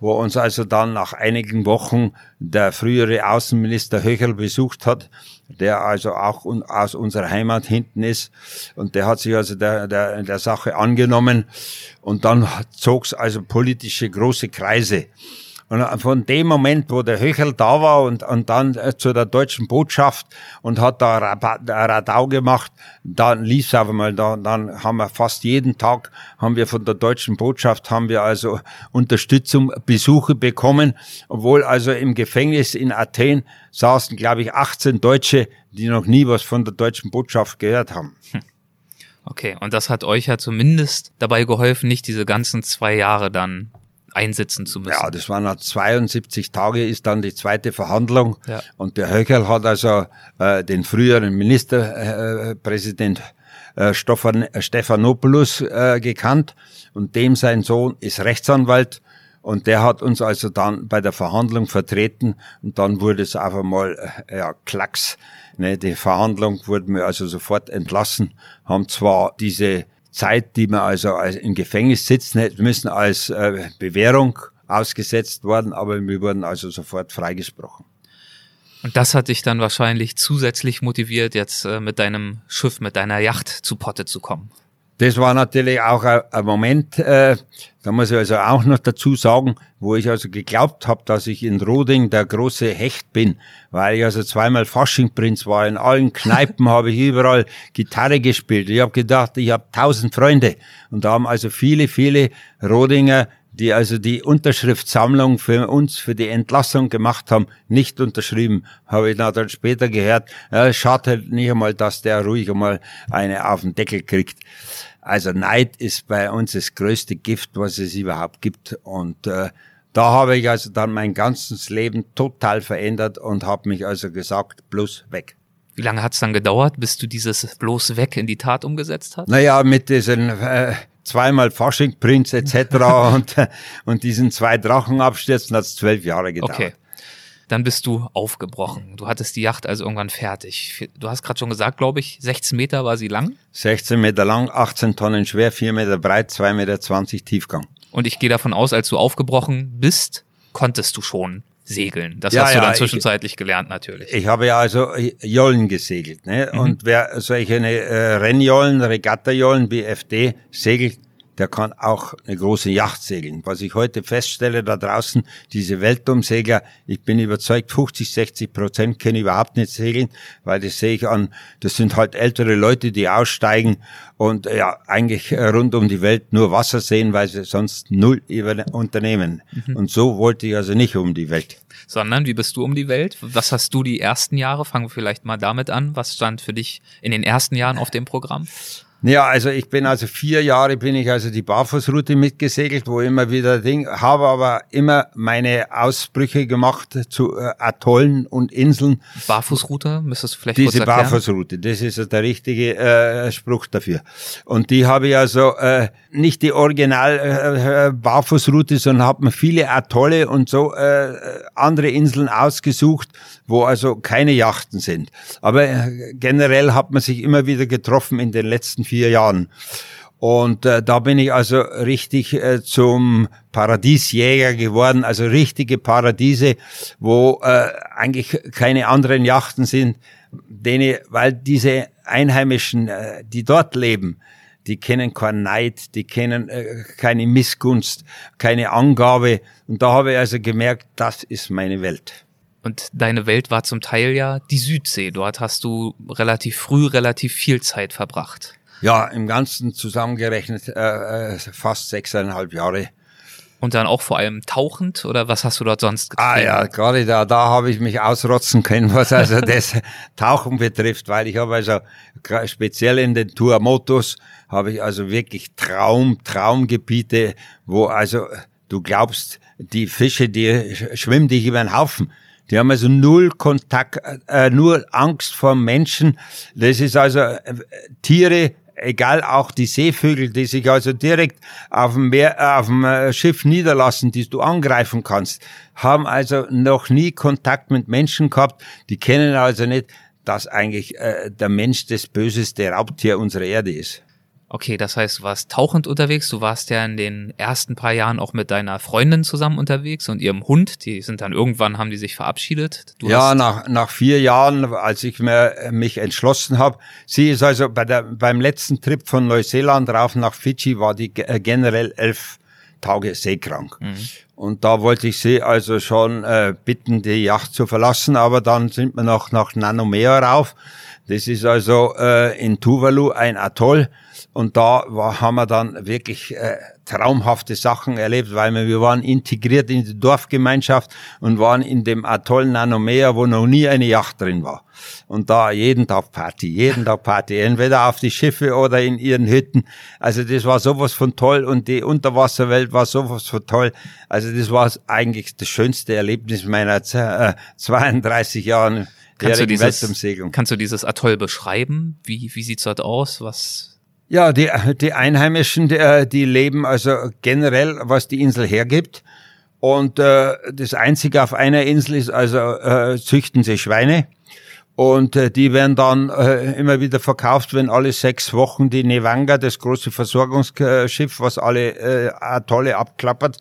wo uns also dann nach einigen Wochen der frühere Außenminister Höcherl besucht hat, der also auch aus unserer Heimat hinten ist. Und der hat sich also der, der, der Sache angenommen. Und dann zog's also politische große Kreise. Und von dem Moment, wo der Höcherl da war und, und dann äh, zu der deutschen Botschaft und hat da Radau gemacht, dann lief's auf einmal, da, dann haben wir fast jeden Tag, haben wir von der deutschen Botschaft, haben wir also Unterstützung, Besuche bekommen, obwohl also im Gefängnis in Athen saßen, glaube ich, 18 Deutsche, die noch nie was von der deutschen Botschaft gehört haben. Okay, und das hat euch ja zumindest dabei geholfen, nicht diese ganzen zwei Jahre dann einsitzen zu müssen. Ja, das waren nach 72 Tage ist dann die zweite Verhandlung. Ja. Und der Höckerl hat also äh, den früheren Ministerpräsident äh, Präsident, äh, Stefan, äh, Stephanopoulos äh, gekannt und dem sein Sohn ist Rechtsanwalt und der hat uns also dann bei der Verhandlung vertreten und dann wurde es auf einmal, äh, ja, Klacks. Ne, die Verhandlung wurden wir also sofort entlassen, haben zwar diese Zeit, die wir also als im Gefängnis sitzen hätten müssen, als äh, Bewährung ausgesetzt worden, aber wir wurden also sofort freigesprochen. Und das hat dich dann wahrscheinlich zusätzlich motiviert, jetzt äh, mit deinem Schiff, mit deiner Yacht zu Potte zu kommen. Das war natürlich auch ein, Moment, äh, da muss ich also auch noch dazu sagen, wo ich also geglaubt habe, dass ich in Roding der große Hecht bin, weil ich also zweimal Faschingprinz war, in allen Kneipen habe ich überall Gitarre gespielt. Ich habe gedacht, ich habe tausend Freunde und da haben also viele, viele Rodinger die also die Unterschriftsammlung für uns, für die Entlassung gemacht haben, nicht unterschrieben, habe ich dann später gehört. Ja, es schadet halt nicht einmal, dass der ruhig einmal eine auf den Deckel kriegt. Also Neid ist bei uns das größte Gift, was es überhaupt gibt. Und äh, da habe ich also dann mein ganzes Leben total verändert und habe mich also gesagt, bloß weg. Wie lange hat es dann gedauert, bis du dieses bloß weg in die Tat umgesetzt hast? Naja, mit diesen äh, zweimal Faschingprinz etc. und, äh, und diesen zwei Drachenabstürzen hat es zwölf Jahre gedauert. Okay. Dann bist du aufgebrochen. Du hattest die Yacht also irgendwann fertig. Du hast gerade schon gesagt, glaube ich, 16 Meter war sie lang. 16 Meter lang, 18 Tonnen schwer, 4 Meter breit, 2,20 Meter Tiefgang. Und ich gehe davon aus, als du aufgebrochen bist, konntest du schon segeln. Das Ja, hast du ja, dann ich- zwischenzeitlich gelernt natürlich. Ich habe ja also Jollen gesegelt. Ne? Und wer solche äh, Rennjollen, Regattajollen, BFD segelt, der kann auch eine große Yacht segeln. Was ich heute feststelle da draußen, diese Weltumsegler, ich bin überzeugt, 50, 60 Prozent können überhaupt nicht segeln, weil das sehe ich an, das sind halt ältere Leute, die aussteigen und äh, ja eigentlich äh, rund um die Welt nur Wasser sehen, weil sie sonst null über unternehmen. Und so wollte ich also nicht um die Welt. Sondern, wie bist du um die Welt? Was hast du die ersten Jahre? Fangen wir vielleicht mal damit an. Was stand für dich in den ersten Jahren auf dem Programm? Ja, also ich bin also vier Jahre bin ich also die Barfußroute mitgesegelt, wo immer wieder Ding, habe aber immer meine Ausbrüche gemacht zu äh, Atollen und Inseln. Barfußroute, müsstest du vielleicht Diese kurz erklären? Barfußroute, das ist der richtige äh, Spruch dafür. Und die habe ich also äh, nicht die Original äh, äh, Barfußroute, sondern habe mir viele Atolle und so äh, andere Inseln ausgesucht, wo also keine Yachten sind. Aber äh, generell hat man sich immer wieder getroffen in den letzten vier Jahren. Und äh, da bin ich also richtig äh, zum Paradiesjäger geworden, also richtige Paradiese, wo äh, eigentlich keine anderen Yachten sind, denen, weil diese Einheimischen, äh, die dort leben, die kennen keinen Neid, die kennen äh, keine Missgunst, keine Angabe. Und da habe ich also gemerkt, das ist meine Welt. Und deine Welt war zum Teil ja die Südsee. Dort hast du relativ früh relativ viel Zeit verbracht. Ja, im Ganzen zusammengerechnet äh, äh fast sechseinhalb Jahre. Und dann auch vor allem tauchend oder was hast du dort sonst getrieben? Ah ja, gerade da, da habe ich mich ausrotzen können, was also das Tauchen betrifft, weil ich habe also speziell in den Tourmotos habe ich also wirklich Traum, Traumgebiete, wo also du glaubst, die Fische, die schwimmen dich über den Haufen. Die haben also null Kontakt, äh, nur Angst vor Menschen. Das ist also äh, Tiere, egal auch die Seevögel, die sich also direkt auf dem, Meer, äh, auf dem äh, Schiff niederlassen, die du angreifen kannst, haben also noch nie Kontakt mit Menschen gehabt. Die kennen also nicht, dass eigentlich äh, der Mensch das böseste Raubtier unserer Erde ist. Okay, das heißt, du warst tauchend unterwegs. Du warst ja in den ersten paar Jahren auch mit deiner Freundin zusammen unterwegs und ihrem Hund. Die sind dann irgendwann, haben die sich verabschiedet. Du ja, nach, nach vier Jahren, als ich mir, mich entschlossen habe. Sie ist also bei der, beim letzten Trip von Neuseeland rauf nach Fidschi, war die äh, generell elf Tage seekrank. Mhm. Und da wollte ich sie also schon äh, bitten, die Yacht zu verlassen, aber dann sind wir noch nach Nanomea rauf. Das ist also äh, in Tuvalu ein Atoll und da war, haben wir dann wirklich äh, traumhafte Sachen erlebt, weil wir, wir waren integriert in die Dorfgemeinschaft und waren in dem Atoll Nanomea, wo noch nie eine Yacht drin war. Und da jeden Tag Party, jeden Tag Party, entweder auf die Schiffe oder in ihren Hütten. Also das war sowas von toll und die Unterwasserwelt war sowas von toll. Also das war eigentlich das schönste Erlebnis meiner äh, 32 Jahren kannst du dieses, Kannst du dieses Atoll beschreiben? Wie, wie sieht's dort aus? Was, ja, die, die Einheimischen, die, die leben also generell, was die Insel hergibt. Und äh, das Einzige auf einer Insel ist also, äh, züchten sie Schweine. Und äh, die werden dann äh, immer wieder verkauft, wenn alle sechs Wochen die Nevanga, das große Versorgungsschiff, was alle äh, Atolle abklappert,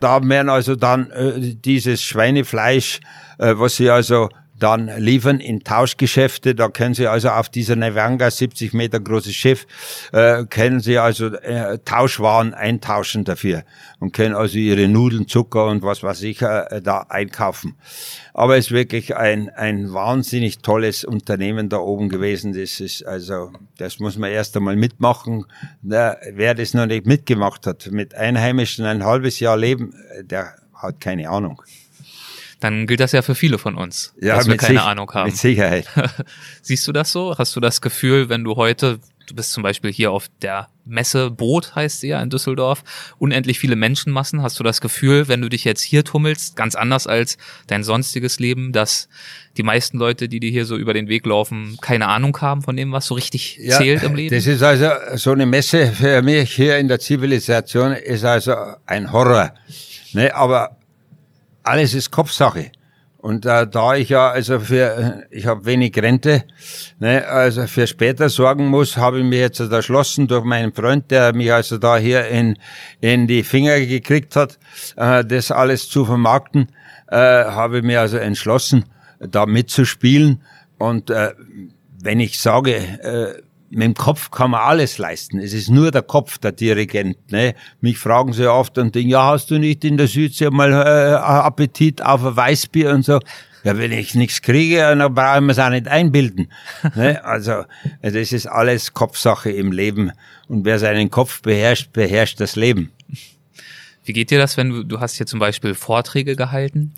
da werden also dann äh, dieses Schweinefleisch, äh, was sie also dann liefern in Tauschgeschäfte. Da können Sie also auf dieser Nevanga 70 Meter großes Schiff, äh, können Sie also äh, Tauschwaren eintauschen dafür und können also Ihre Nudeln, Zucker und was weiß ich äh, da einkaufen. Aber es ist wirklich ein, ein wahnsinnig tolles Unternehmen da oben gewesen. Das ist also, das muss man erst einmal mitmachen. Wer das noch nicht mitgemacht hat, mit Einheimischen ein halbes Jahr leben, der hat keine Ahnung dann gilt das ja für viele von uns, ja, dass wir keine Ahnung haben. Mit Sicherheit. Siehst du das so? Hast du das Gefühl, wenn du heute, du bist zum Beispiel hier auf der Messe Boot, heißt sie ja in Düsseldorf, unendlich viele Menschenmassen, hast du das Gefühl, wenn du dich jetzt hier tummelst, ganz anders als dein sonstiges Leben, dass die meisten Leute, die dir hier so über den Weg laufen, keine Ahnung haben von dem, was so richtig ja, zählt im Leben? Das ist also so eine Messe für mich hier in der Zivilisation ist also ein Horror. Ne, aber alles ist Kopfsache. Und äh, da ich ja also für ich habe wenig Rente, ne, also für später sorgen muss, habe ich mir jetzt erschlossen durch meinen Freund, der mich also da hier in in die Finger gekriegt hat, äh, das alles zu vermarkten, äh, habe ich mir also entschlossen, da mitzuspielen. Und äh, wenn ich sage, äh, mit dem Kopf kann man alles leisten. Es ist nur der Kopf, der Dirigent. Ne? Mich fragen sie oft und denken, ja, hast du nicht in der Südsee mal äh, Appetit auf ein Weißbier und so? Ja, wenn ich nichts kriege, dann brauche ich mir es auch nicht einbilden. ne? Also das ist alles Kopfsache im Leben. Und wer seinen Kopf beherrscht, beherrscht das Leben. Wie geht dir das, wenn du, du hast hier zum Beispiel Vorträge gehalten?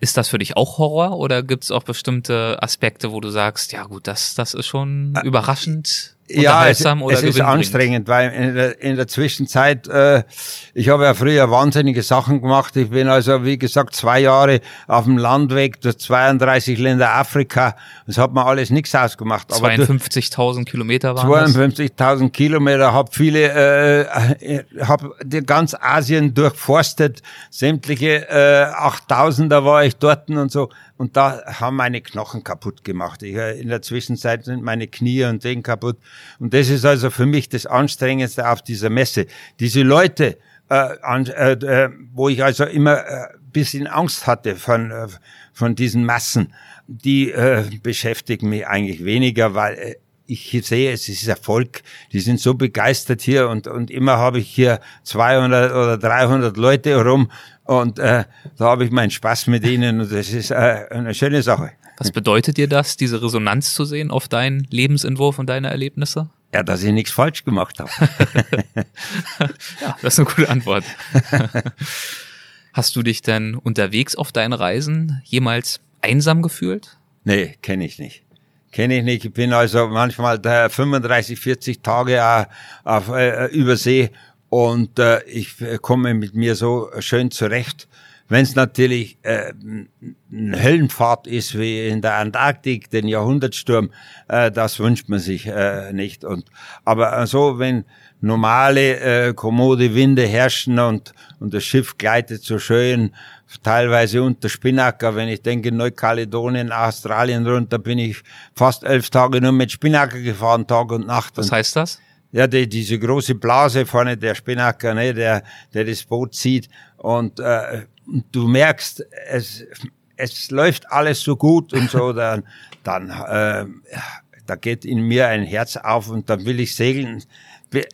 Ist das für dich auch Horror oder gibt es auch bestimmte Aspekte, wo du sagst, ja gut, das, das ist schon äh, überraschend? Ja, es, es ist anstrengend, weil in der, in der Zwischenzeit, äh, ich habe ja früher wahnsinnige Sachen gemacht. Ich bin also, wie gesagt, zwei Jahre auf dem Landweg durch 32 Länder Afrika. Das hat mir alles nichts ausgemacht. 52.000 Kilometer waren 52.000 Kilometer, habe viele, äh, habe ganz Asien durchforstet, sämtliche äh, 8.000er war ich dort und so. Und da haben meine Knochen kaputt gemacht. Ich, äh, in der Zwischenzeit sind meine Knie und den kaputt. Und das ist also für mich das Anstrengendste auf dieser Messe. Diese Leute, äh, an, äh, äh, wo ich also immer äh, bisschen Angst hatte von, äh, von diesen Massen, die äh, beschäftigen mich eigentlich weniger, weil äh, ich sehe, es ist Erfolg. Die sind so begeistert hier und, und immer habe ich hier 200 oder 300 Leute rum Und äh, da habe ich meinen Spaß mit ihnen und das ist äh, eine schöne Sache. Was bedeutet dir das, diese Resonanz zu sehen auf deinen Lebensentwurf und deine Erlebnisse? Ja, dass ich nichts falsch gemacht habe. ja, das ist eine gute Antwort. Hast du dich denn unterwegs auf deinen Reisen jemals einsam gefühlt? Nee, kenne ich nicht. Kenne ich nicht. Ich bin also manchmal 35, 40 Tage auf, auf äh, Übersee und äh, ich komme mit mir so schön zurecht. Wenn es natürlich äh, eine Höllenfahrt ist wie in der Antarktik, den Jahrhundertsturm, äh, das wünscht man sich äh, nicht. Und aber so, wenn normale äh, kommode Winde herrschen und und das Schiff gleitet so schön teilweise unter Spinnaker. Wenn ich denke, Neukaledonien, Australien runter, bin ich fast elf Tage nur mit Spinnaker gefahren, Tag und Nacht. Was heißt das? Ja, die, diese große Blase vorne, der Spinnaker, ne, der, der das Boot zieht. Und äh, du merkst, es, es läuft alles so gut und so, dann, dann äh, da geht in mir ein Herz auf und dann will ich segeln.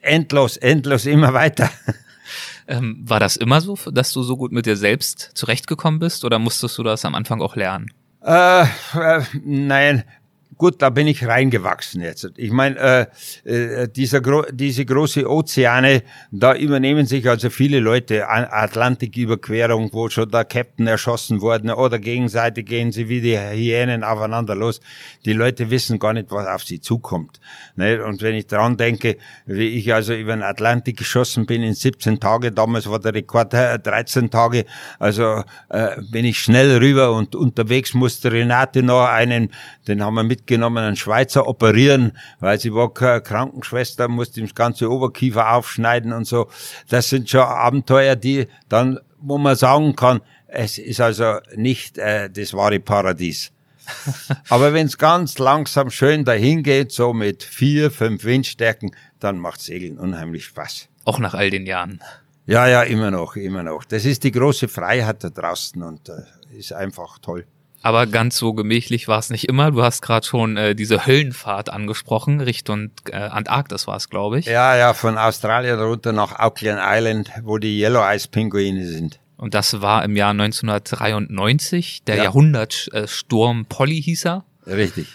Endlos, endlos, immer weiter. Ähm, war das immer so, dass du so gut mit dir selbst zurechtgekommen bist oder musstest du das am Anfang auch lernen? Äh, äh, nein, gut, da bin ich reingewachsen jetzt. Ich meine, äh, äh, dieser gro diese große Ozeane, da übernehmen sich also viele Leute Atlantiküberquerung, wo schon der Captain erschossen worden oder gegenseitig gehen sie wie die Hyänen aufeinander los. Die Leute wissen gar nicht, was auf sie zukommt. Ne? Und wenn ich dran denke, wie ich also über den Atlantik geschossen bin in 17 Tage, damals war der Rekord 13 äh, Tage, also äh, bin ich schnell rüber und unterwegs musste Renate noch einen, den haben wir mit mitgenommen, einen Schweizer operieren, weil sie war keine Krankenschwester, musste ihm das ganze Oberkiefer aufschneiden und so. Das sind schon Abenteuer, die dann, wo man sagen kann, es ist also nicht äh, das wahre Paradies. Aber wenn es ganz langsam schön dahin geht, so mit vier, fünf Windstärken, dann macht Segeln unheimlich Spaß. Auch nach all den Jahren. Ja, ja, immer noch, immer noch. Das ist die große Freiheit da draußen und äh, ist einfach toll. Aber ganz so gemächlich war es nicht immer. Du hast gerade schon äh, diese Höllenfahrt angesprochen, Richtung äh, Antarktis war es, glaube ich. Ja, ja, von Australien runter nach Auckland Island, wo die Yellow Ice Pinguine sind. Und das war im Jahr 1993, der ja. Jahrhundertsturm Polly hieß er. Richtig.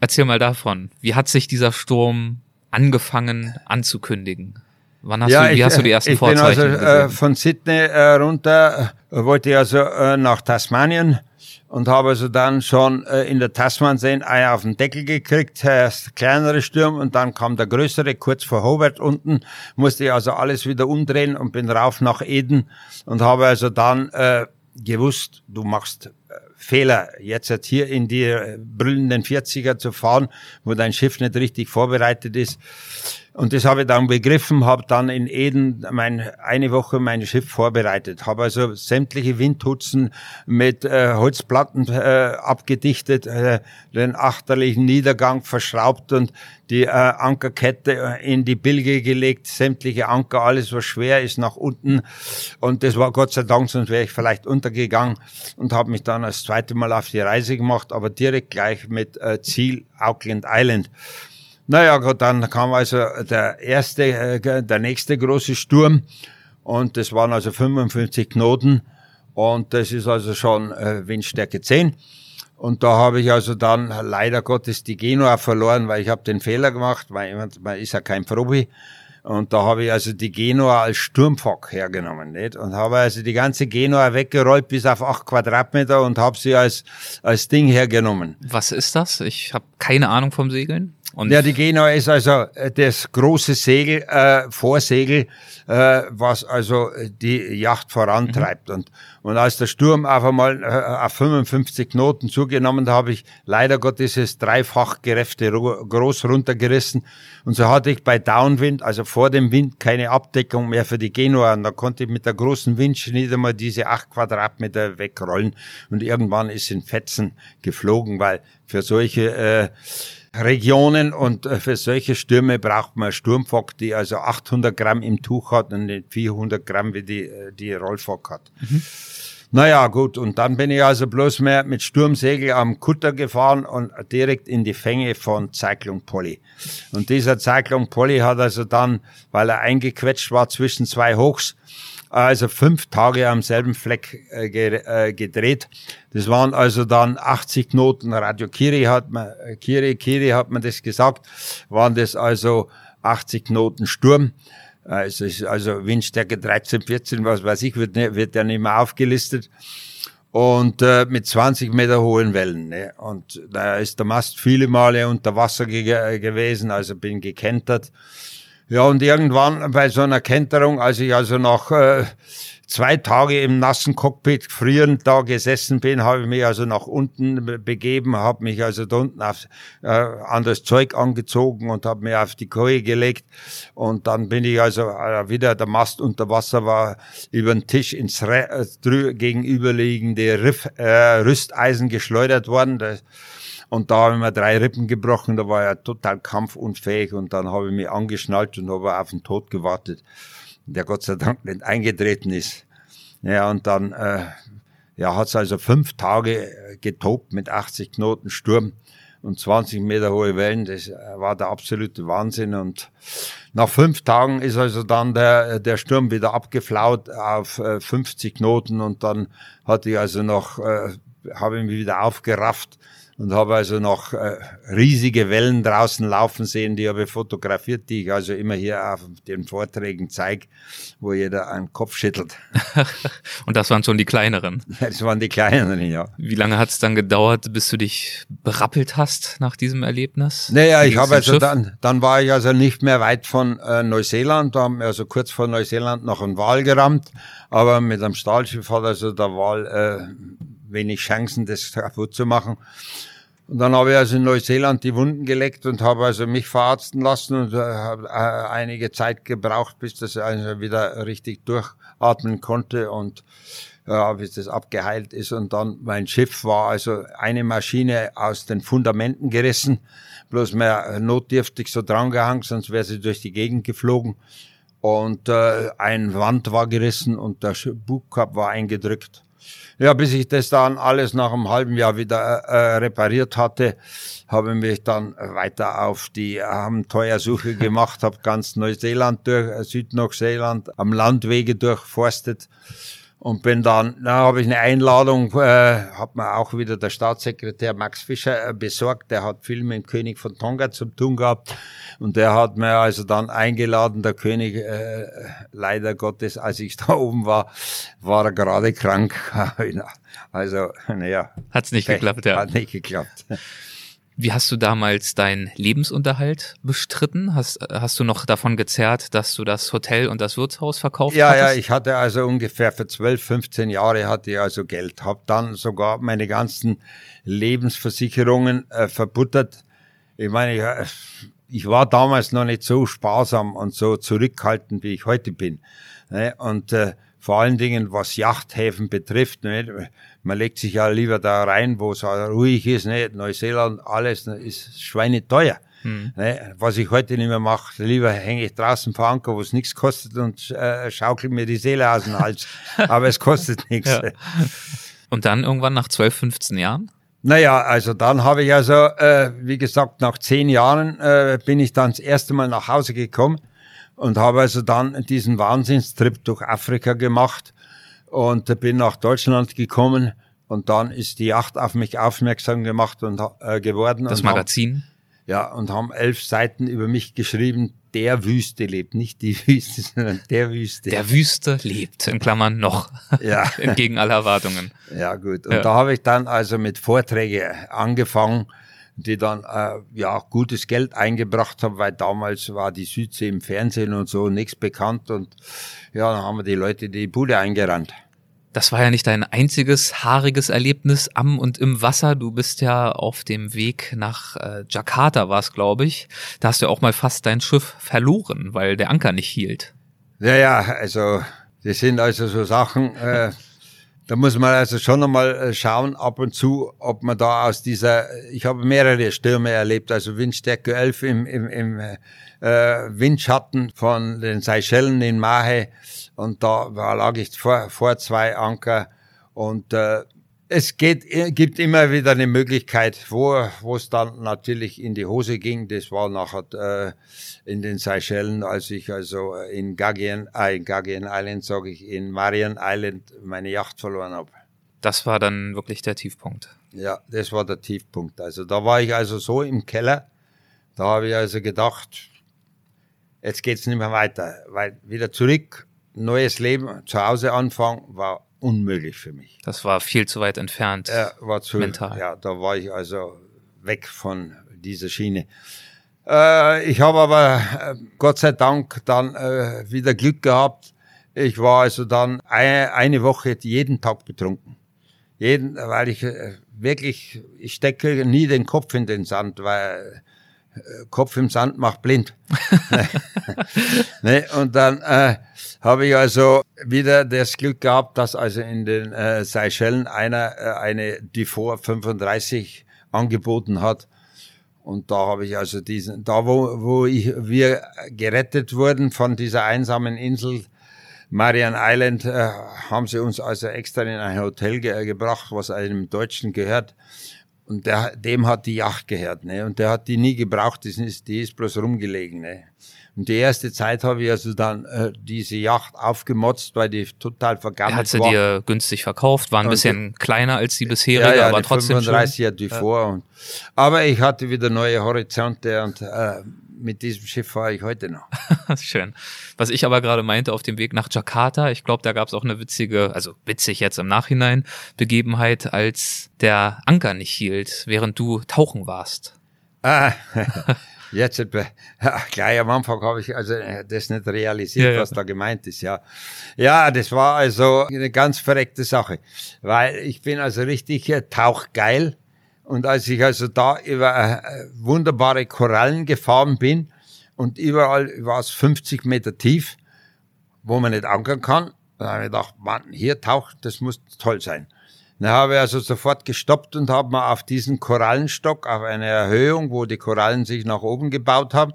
Erzähl mal davon. Wie hat sich dieser Sturm angefangen anzukündigen? Wann hast ja, du, wie ich, hast du die ersten ich Vorzeichen bin also, äh, von Sydney äh, runter, äh, wollte ich also äh, nach Tasmanien und habe also dann schon äh, in der Tasmansee einen auf den Deckel gekriegt, erst kleinere Sturm und dann kam der größere, kurz vor Hobart unten, musste ich also alles wieder umdrehen und bin rauf nach Eden und habe also dann äh, gewusst, du machst äh, Fehler, jetzt, hier in die äh, brüllenden 40er zu fahren, wo dein Schiff nicht richtig vorbereitet ist. Und das habe ich dann begriffen, habe dann in Eden mein, eine Woche mein Schiff vorbereitet, habe also sämtliche Windhutzen mit äh, Holzplatten äh, abgedichtet, äh, den achterlichen Niedergang verschraubt und die äh, Ankerkette äh, in die Bilge gelegt, sämtliche Anker, alles was schwer ist nach unten. Und das war Gott sei Dank, sonst wäre ich vielleicht untergegangen und habe mich dann das zweite Mal auf die Reise gemacht, aber direkt gleich mit äh, Ziel Auckland Island. Naja, gut, dann kam also der erste, äh, der nächste große Sturm und das waren also 55 Knoten und das ist also schon äh, Windstärke 10. Und da habe ich also dann leider Gottes die Genua verloren, weil ich habe den Fehler gemacht, weil man ist ja kein Probi. Und da habe ich also die Genua als Sturmfock hergenommen, nicht? Und habe also die ganze Genua weggerollt bis auf acht Quadratmeter und habe sie als, als Ding hergenommen. Was ist das? Ich habe keine Ahnung vom Segeln. Und ja, die Genua ist also äh, das große Segel, äh, Vorsegel, äh, was also die Yacht vorantreibt. Mhm. Und, und als der Sturm auf einmal äh, auf 55 Knoten zugenommen, habe ich leider Gott dieses dreifach gereffte groß runtergerissen. Und so hatte ich bei Downwind, also vor dem Wind, keine Abdeckung mehr für die Genua. Und da konnte ich mit der großen Windschnitte mal diese acht Quadratmeter wegrollen. Und irgendwann ist in Fetzen geflogen, weil für solche äh, Regionen und äh, für solche Stürme braucht man Sturmfock, die also 800 Gramm im Tuch hat und nicht 400 Gramm wie die, äh, die Rollfock hat. Mhm. Naja, gut, und dann bin ich also bloß mehr mit Sturmsegel am Kutter gefahren und direkt in die Fänge von Cyclone Polly. Und dieser Cyclone Polly hat also dann, weil er eingequetscht war zwischen zwei Hochs, also fünf Tage am selben Fleck äh, gedreht. Das waren also dann 80 Knoten. Radio Kiri hat man, Kiri, Kiri hat man das gesagt, waren das also 80 Knoten Sturm. Also, also Windstärke 13, 14, was weiß ich, wird, wird ja nicht mehr aufgelistet und äh, mit 20 Meter hohen Wellen. Ne? Und da ist der Mast viele Male unter Wasser ge gewesen, also bin gekentert. Ja, und irgendwann bei so einer Kenterung, als ich also nach äh, zwei Tage im nassen Cockpit frierend da gesessen bin, habe ich mich also nach unten begeben, habe mich also da unten auf, äh, an das Zeug angezogen und habe mich auf die Koje gelegt und dann bin ich also äh, wieder der Mast unter Wasser war über den Tisch ins Re äh, gegenüberliegende Riff, äh, Rüsteisen geschleudert worden. Das, und da habe ich mir drei Rippen gebrochen, da war ich total kampfunfähig und dann habe ich mich angeschnallt und habe auf den Tod gewartet der Gott sei Dank nicht eingetreten ist. Ja, und dann äh, ja, hat es also fünf Tage getobt mit 80 Knoten Sturm und 20 Meter hohe Wellen. Das war der absolute Wahnsinn. Und nach fünf Tagen ist also dann der, der Sturm wieder abgeflaut auf äh, 50 Knoten und dann hatte ich also noch, äh, habe ich mich wieder aufgerafft und habe also noch äh, riesige Wellen draußen laufen sehen, die habe ich fotografiert, die ich also immer hier auf den Vorträgen zeige, wo jeder einen Kopf schüttelt. und das waren schon die kleineren? Das waren die kleineren, ja. Wie lange hat es dann gedauert, bis du dich berappelt hast nach diesem Erlebnis? Naja, ich habe also dann, dann war ich also nicht mehr weit von äh, Neuseeland, da haben wir also kurz vor Neuseeland noch einen Wal gerammt, aber mit einem Stahlschiff hat also der Wal äh, wenig Chancen, das kaputt zu machen. Und dann habe ich also in Neuseeland die Wunden geleckt und habe also mich verarzten lassen und äh, habe äh, einige Zeit gebraucht, bis das also wieder richtig durchatmen konnte und ja, bis das abgeheilt ist. Und dann mein Schiff war also eine Maschine aus den Fundamenten gerissen, bloß mehr notdürftig so drangehangen, sonst wäre sie durch die Gegend geflogen. Und äh, ein Wand war gerissen und der Bugkopf war eingedrückt. Ja, bis ich das dann alles nach einem halben Jahr wieder äh, repariert hatte, habe ich mich dann weiter auf die Abenteuersuche gemacht, habe ganz Neuseeland durch, äh, Südneuseeland am Landwege durchforstet und bin dann, da habe ich eine Einladung, äh, hat mir auch wieder der Staatssekretär Max Fischer äh, besorgt, der hat viel mit dem König von Tonga zu tun gehabt und der hat mir also dann eingeladen, der König, äh, leider Gottes, als ich da oben war, war er gerade krank. also, naja. Hat's nicht geklappt, ja. Hat nicht geklappt. Wie hast du damals deinen Lebensunterhalt bestritten? Hast, hast du noch davon gezerrt, dass du das Hotel und das Wirtshaus verkauft ja, hattest? Ja, ich hatte also ungefähr für 12, 15 Jahre hatte ich also Geld. Hab dann sogar meine ganzen Lebensversicherungen äh, verbuttert. Ich meine, ich, ich war damals noch nicht so sparsam und so zurückhaltend, wie ich heute bin. Ne? Und äh, vor allen Dingen, was Yachthäfen betrifft, ne? man legt sich ja lieber da rein, wo es ruhig ist, ne? Neuseeland, alles ne? ist schweineteuer. Hm. Ne? Was ich heute nicht mehr mache, lieber hänge ich draußen vor Anker, wo es nichts kostet und äh, schaukel mir die Seele aus dem Hals. Aber es kostet nichts. Ja. Und dann irgendwann nach 12, 15 Jahren? Naja, also dann habe ich also, äh, wie gesagt, nach zehn Jahren äh, bin ich dann das erste Mal nach Hause gekommen und habe also dann diesen Wahnsinnstrip durch Afrika gemacht und bin nach Deutschland gekommen und dann ist die Yacht auf mich aufmerksam gemacht und äh, geworden. Das Magazin? Haben, ja, und haben elf Seiten über mich geschrieben, der Wüste lebt, nicht die Wüste, sondern der Wüste. Der Wüste lebt, in Klammern noch. Ja. Entgegen aller Erwartungen. Ja, gut. Und ja. da habe ich dann also mit Vorträgen angefangen, die dann äh, ja gutes Geld eingebracht haben, weil damals war die Südsee im Fernsehen und so nichts bekannt und ja, dann haben wir die Leute die Bude eingerannt. Das war ja nicht dein einziges haariges Erlebnis am und im Wasser. Du bist ja auf dem Weg nach äh, Jakarta, war es, glaube ich. Da hast du auch mal fast dein Schiff verloren, weil der Anker nicht hielt. Ja, ja, also das sind also so Sachen, äh, da muss man also schon einmal äh, schauen, ab und zu, ob man da aus dieser, ich habe mehrere Stürme erlebt, also Windstärke 11 im, im, im äh, Windschatten von den Seychellen in Mahe. Und da lag ich vor, vor zwei Anker. Und äh, es geht, äh, gibt immer wieder eine Möglichkeit, wo wo es dann natürlich in die Hose ging. Das war nachher äh, in den Seychellen, als ich also in Gagien, äh, in Gagien Island, sage ich, in Marian Island meine Yacht verloren habe. Das war dann wirklich der Tiefpunkt. Ja, das war der Tiefpunkt. Also da war ich also so im Keller, da habe ich also gedacht, jetzt geht's nicht mehr weiter, weil wieder zurück, neues Leben, zu Hause anfangen, war unmöglich für mich. Das war viel zu weit entfernt. Ja, war zu, mental. Ja, da war ich also weg von dieser Schiene. Äh, ich habe aber äh, Gott sei Dank dann äh, wieder Glück gehabt. Ich war also dann eine, eine Woche jeden Tag betrunken. Jeden, weil ich äh, wirklich, ich stecke nie den Kopf in den Sand, weil Kopf im Sand macht blind. ne? Und dann äh, habe ich also wieder das Glück gehabt, dass also in den äh, Seychellen einer äh, eine Dufour 35 angeboten hat. Und da habe ich also diesen, da wo, wo ich, wir gerettet wurden von dieser einsamen Insel, Marian Island, äh, haben sie uns also extra in ein Hotel ge gebracht, was einem Deutschen gehört. Und der, dem hat die Yacht gehört, ne? Und der hat die nie gebraucht, die ist, die ist bloß rumgelegen, ne? Und die erste Zeit habe ich also dann äh, diese Yacht aufgemotzt, weil die total vergammelt Er hat sie war. dir günstig verkauft, war ein Und bisschen kleiner als die bisherige, ja, ja, aber die trotzdem 35 Jahre zuvor. Und, aber ich hatte wieder neue Horizonte und äh, mit diesem Schiff fahre ich heute noch. schön. Was ich aber gerade meinte auf dem Weg nach Jakarta, ich glaube, da gab es auch eine witzige, also witzig jetzt im Nachhinein, Begebenheit, als der Anker nicht hielt, während du tauchen warst. Ah, jetzt äh, gleich am Anfang habe ich also äh, das nicht realisiert, Ja, ja. was da gemeint ist. Ja, ja, das war also eine ganz verreckte Sache, weil ich bin also richtig äh, tauchgeil und als ich also da über äh, wunderbare Korallen gefahren bin und überall war es 50 Meter tief, wo man nicht ankern kann, da habe ich gedacht, Mann, hier taucht, das muss toll sein. Dann habe ich also sofort gestoppt und habe mal auf diesen Korallenstock, auf eine Erhöhung, wo die Korallen sich nach oben gebaut haben,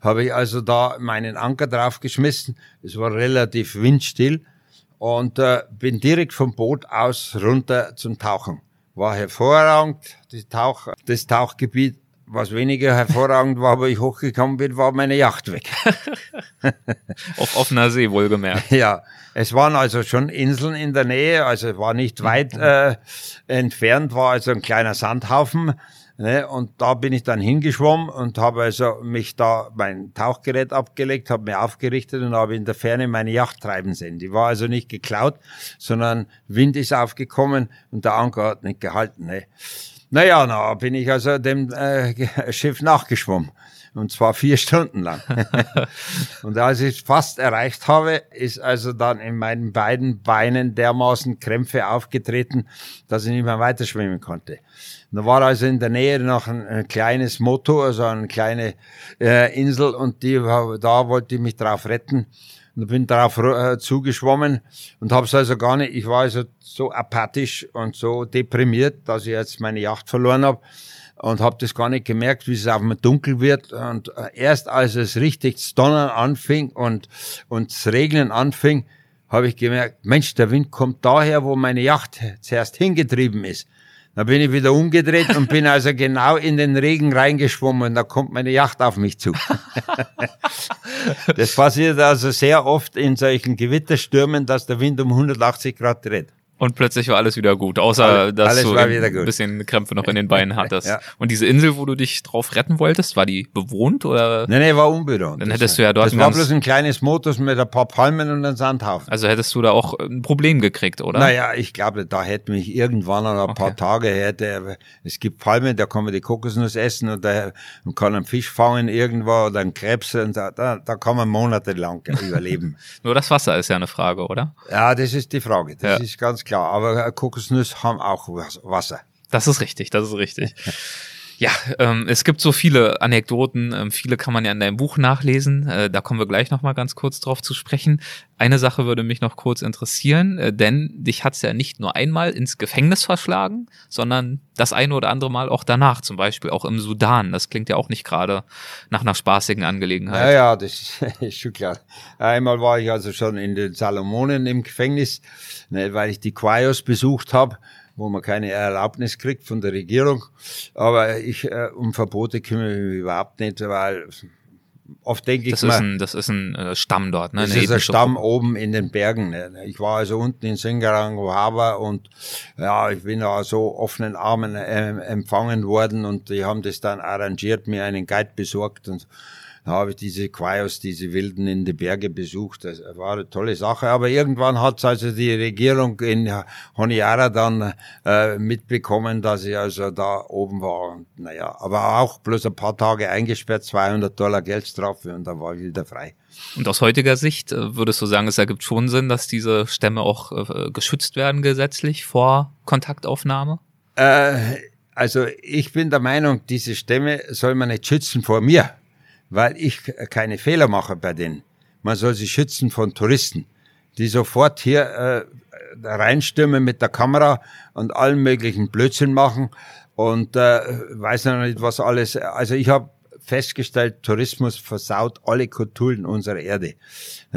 habe ich also da meinen Anker draufgeschmissen. Es war relativ windstill und äh, bin direkt vom Boot aus runter zum Tauchen. War hervorragend, Tauch, das Tauchgebiet. Was weniger hervorragend war, wo ich hochgekommen bin, war meine Yacht weg. Auf offener See, wohlgemerkt. Ja, es waren also schon Inseln in der Nähe, also war nicht weit äh, entfernt, war also ein kleiner Sandhaufen. Ne, und da bin ich dann hingeschwommen und habe also mich da mein Tauchgerät abgelegt, habe mir aufgerichtet und habe in der Ferne meine Yacht treiben sehen. Die war also nicht geklaut, sondern Wind ist aufgekommen und der Anker hat nicht gehalten. Ne. Naja, na bin ich also dem äh, Schiff nachgeschwommen. Und zwar vier Stunden lang. und als ich es fast erreicht habe, ist also dann in meinen beiden Beinen dermaßen Krämpfe aufgetreten, dass ich nicht mehr weiter schwimmen konnte. Da war also in der Nähe noch ein, ein kleines Motto, also eine kleine äh, Insel und die, da wollte ich mich drauf retten und bin darauf äh, zugeschwommen und habe es also gar nicht, ich war also so apathisch und so deprimiert, dass ich jetzt meine Yacht verloren habe und habe das gar nicht gemerkt, wie es auf einmal dunkel wird und äh, erst als es richtig zu donnern anfing und und zu regnen anfing, habe ich gemerkt, Mensch, der Wind kommt daher, wo meine Yacht zuerst hingetrieben ist. Da bin ich wieder umgedreht und bin also genau in den Regen reingeschwommen. Da kommt meine Yacht auf mich zu. das passiert also sehr oft in solchen Gewitterstürmen, dass der Wind um 180 Grad dreht. Und plötzlich war alles wieder gut, außer dass alles du ein bisschen Krämpfe noch in den Beinen hattest. Ja. Und diese Insel, wo du dich drauf retten wolltest, war die bewohnt oder? Nee, nee, war unbewohnt. Dann hättest du ja dort Das war bloß ein kleines Motor mit ein paar Palmen und einem Sandhaufen. Also hättest du da auch ein Problem gekriegt, oder? Naja, ich glaube, da hätte mich irgendwann noch ein paar Okay. Tage hätte, es gibt Palmen, da kann man die Kokosnuss essen und da man kann einen Fisch fangen irgendwo oder einen Krebs und da, da, da kann man monatelang überleben. Nur das Wasser ist ja eine Frage, oder? ja, das ist die Frage, das Ja. ist ganz klar. Aber äh, Kokosnuss haben auch Was- Wasser. Das ist richtig, das ist richtig. Ja, ähm, es gibt so viele Anekdoten, ähm, viele kann man ja in deinem Buch nachlesen. Äh, da kommen wir gleich noch mal ganz kurz drauf zu sprechen. Eine Sache würde mich noch kurz interessieren, äh, denn dich hat's ja nicht nur einmal ins Gefängnis verschlagen, sondern das eine oder andere Mal auch danach, zum Beispiel auch im Sudan. Das klingt ja auch nicht gerade nach einer spaßigen Ja, Angelegenheit. ja, das ist schon klar. Einmal war ich also schon in den Salomonen im Gefängnis, ne, weil ich die Quayos besucht habe. Wo man keine Erlaubnis kriegt von der Regierung. Aber ich äh, um Verbote kümmere ich mich überhaupt nicht, weil oft denke ich das ist ein, das ist ein äh, Stamm dort, ne? Das ist ein Stamm oben in den Bergen. Ne? Ich war also unten in Singarang, Wahaba und ja, ich bin da so offenen Armen äh, empfangen worden und die haben das dann arrangiert, mir einen Guide besorgt und da habe ich diese Quayos, diese Wilden in die Berge besucht. Das war eine tolle Sache. Aber irgendwann hat also die Regierung in Honiara dann äh, mitbekommen, dass ich also da oben war. Und, naja, aber auch bloß ein paar Tage eingesperrt, 200 Dollar Geldstrafe und dann war ich wieder frei. Und aus heutiger Sicht äh, würdest du sagen, es ergibt schon Sinn, dass diese Stämme auch äh, geschützt werden gesetzlich vor Kontaktaufnahme? Äh, also ich bin der Meinung, diese Stämme soll man nicht schützen vor mir, weil ich keine Fehler mache bei denen. Man soll sie schützen von Touristen, die sofort hier äh, reinstürmen mit der Kamera und allen möglichen Blödsinn machen und äh, weiß noch nicht, was alles. Also ich habe festgestellt, Tourismus versaut alle Kulturen unserer Erde.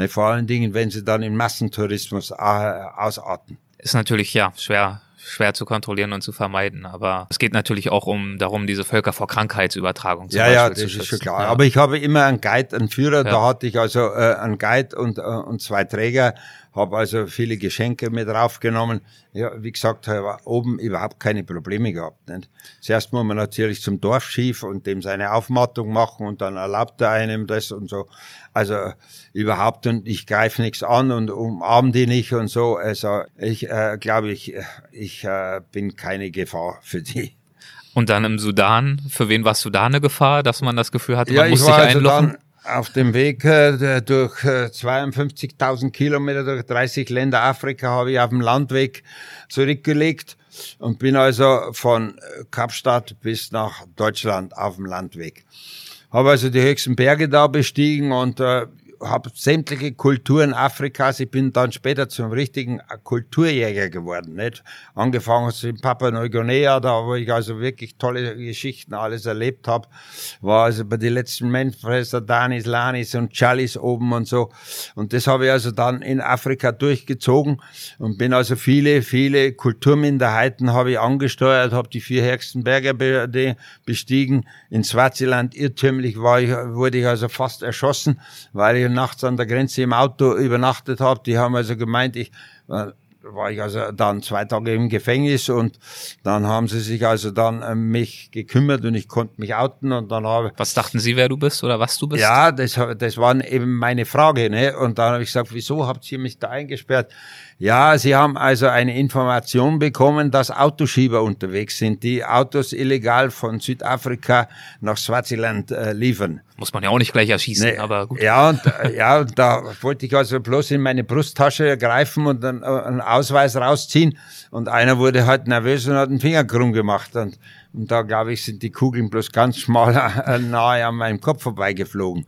Vor allen Dingen, wenn sie dann in Massentourismus äh, ausarten. Ist natürlich ja schwer schwer zu kontrollieren und zu vermeiden. Aber es geht natürlich auch um darum, diese Völker vor Krankheitsübertragung zu Ja, Beispiel ja, das ist schon klar. Ja. Aber ich habe immer einen Guide, einen Führer. Ja. Da hatte ich also äh, einen Guide und, äh, und zwei Träger. Habe also viele Geschenke mit draufgenommen. Ja, wie gesagt, habe oben überhaupt keine Probleme gehabt. Nicht? Zuerst muss man natürlich zum Dorfschief und dem seine Aufmattung machen und dann erlaubt er einem das und so. Also überhaupt und ich greife nichts an und umarm die nicht und so. Also ich äh, glaube, ich, ich äh, bin keine Gefahr für die. Und dann im Sudan, für wen war Sudan eine Gefahr, dass man das Gefühl hatte, man ja, muss ich sich war also einlochen? dann auf dem Weg äh, durch äh, 52.000 Kilometer durch 30 Länder Afrika habe ich auf dem Landweg zurückgelegt und bin also von äh, Kapstadt bis nach Deutschland auf dem Landweg. Habe also die höchsten Berge da bestiegen und äh, habe sämtliche Kulturen Afrikas. Ich bin dann später zum richtigen Kulturjäger geworden. Nicht? Angefangen in Papua Neuguinea, da wo ich also wirklich tolle Geschichten alles erlebt habe. War also bei den letzten Menschenfresser Danis, Lanis und Chalis oben und so. Und das habe ich also dann in Afrika durchgezogen und bin also viele, viele Kulturminderheiten habe ich angesteuert, habe die vier höchsten Berge be bestiegen. In Swaziland irrtümlich war ich, wurde ich also fast erschossen, weil ich nachts an der Grenze im Auto übernachtet habe. Die haben also gemeint, ich äh, war ich also dann zwei Tage im Gefängnis und dann haben sie sich also dann um mich gekümmert und ich konnte mich outen und dann habe Was dachten Sie, wer du bist oder was du bist? ja, das, das war eben meine Frage. Ne? Und dann habe ich gesagt, wieso habt ihr mich da eingesperrt? Ja, sie haben also eine Information bekommen, dass Autoschieber unterwegs sind, die Autos illegal von Südafrika nach Swaziland äh, liefern. Muss man ja auch nicht gleich erschießen, Nee, aber gut. Ja, und, äh, ja, und da wollte ich also bloß in meine Brusttasche greifen und einen, äh, einen Ausweis rausziehen. Und einer wurde halt nervös und hat den Finger krumm gemacht. Und, und da, glaube ich, sind die Kugeln bloß ganz schmal äh, nahe an meinem Kopf vorbeigeflogen.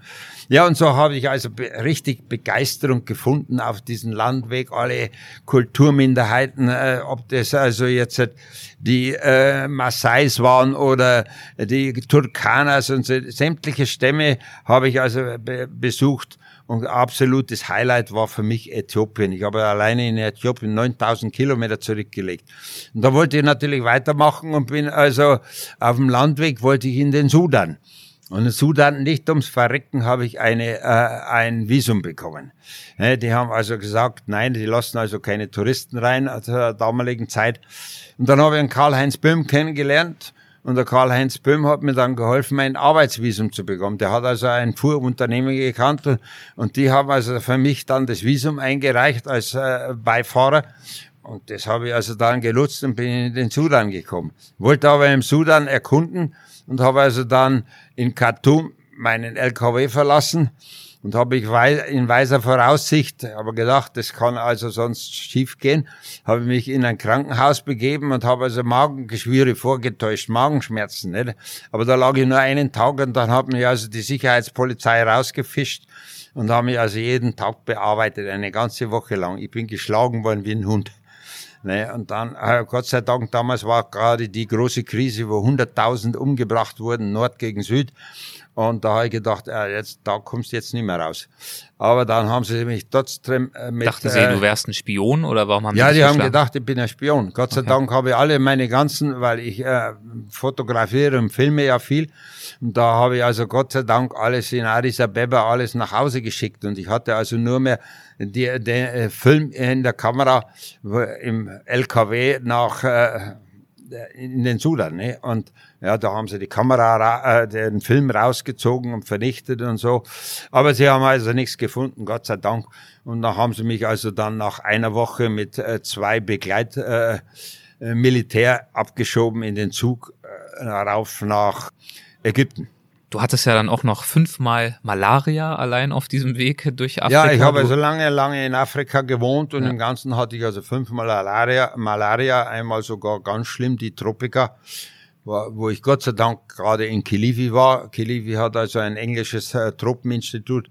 Ja, und so habe ich also be richtig Begeisterung gefunden auf diesen Landweg. Alle Kulturminderheiten, äh, ob das also jetzt die äh, Maasais waren oder die Turkanas und so, sämtliche Stämme habe ich also be besucht. Und absolutes Highlight war für mich Äthiopien. Ich habe alleine in Äthiopien 9000 Kilometer zurückgelegt. Und da wollte ich natürlich weitermachen und bin also auf dem Landweg wollte ich in den Sudan. Und in Sudan, nicht ums Verrecken, habe ich eine, äh, ein Visum bekommen. Die haben also gesagt, nein, die lassen also keine Touristen rein zur damaligen Zeit. Und dann habe ich einen Karl-Heinz Böhm kennengelernt. Und der Karl-Heinz Böhm hat mir dann geholfen, mein Arbeitsvisum zu bekommen. Der hat also ein Fuhrunternehmen gekannt und, die haben also für mich dann das Visum eingereicht als äh, Beifahrer. Und das habe ich also dann genutzt und bin in den Sudan gekommen. Wollte aber im Sudan erkunden und habe also dann in Khartoum meinen LKW verlassen und habe ich in weiser Voraussicht, aber gedacht, das kann also sonst schief gehen, habe mich in ein Krankenhaus begeben und habe also Magengeschwüre vorgetäuscht, Magenschmerzen. Nicht? Aber da lag ich nur einen Tag und dann hat mich also die Sicherheitspolizei rausgefischt und haben mich also jeden Tag bearbeitet, eine ganze Woche lang. Ich bin geschlagen worden wie ein Hund. Ne? Und dann, äh, Gott sei Dank, damals war gerade die große Krise, wo 100.000 umgebracht wurden, Nord gegen Süd. Und da habe ich gedacht, äh, jetzt, da kommst du jetzt nicht mehr raus. Aber dann haben sie mich trotzdem äh, mit... Dachten sie, äh, du wärst ein Spion oder warum haben ja, die dich haben geschlagen? gedacht, ich bin ein Spion. Gott sei Okay. Dank habe ich alle meine ganzen, weil ich äh, fotografiere und filme ja viel. Und da habe ich also Gott sei Dank alles in Addis Abeba alles nach Hause geschickt. Und ich hatte also nur mehr die, den äh, Film in der Kamera im LKW nach äh, in den Sudan. Ne? Und ja, da haben sie die Kamera, ra- äh, den Film rausgezogen und vernichtet und so. Aber sie haben also nichts gefunden, Gott sei Dank. Und dann haben sie mich also dann nach einer Woche mit äh, zwei Begleit äh, äh, Militär abgeschoben in den Zug äh, rauf nach Ägypten. Du hattest ja dann auch noch fünfmal Malaria allein auf diesem Weg durch Afrika. Ja, ich habe Du- also lange, lange in Afrika gewohnt und Ja. im Ganzen hatte ich also fünfmal Malaria, Malaria, einmal sogar ganz schlimm die Tropika, wo ich Gott sei Dank gerade in Kilifi war. Kilifi hat also ein englisches äh, Tropeninstitut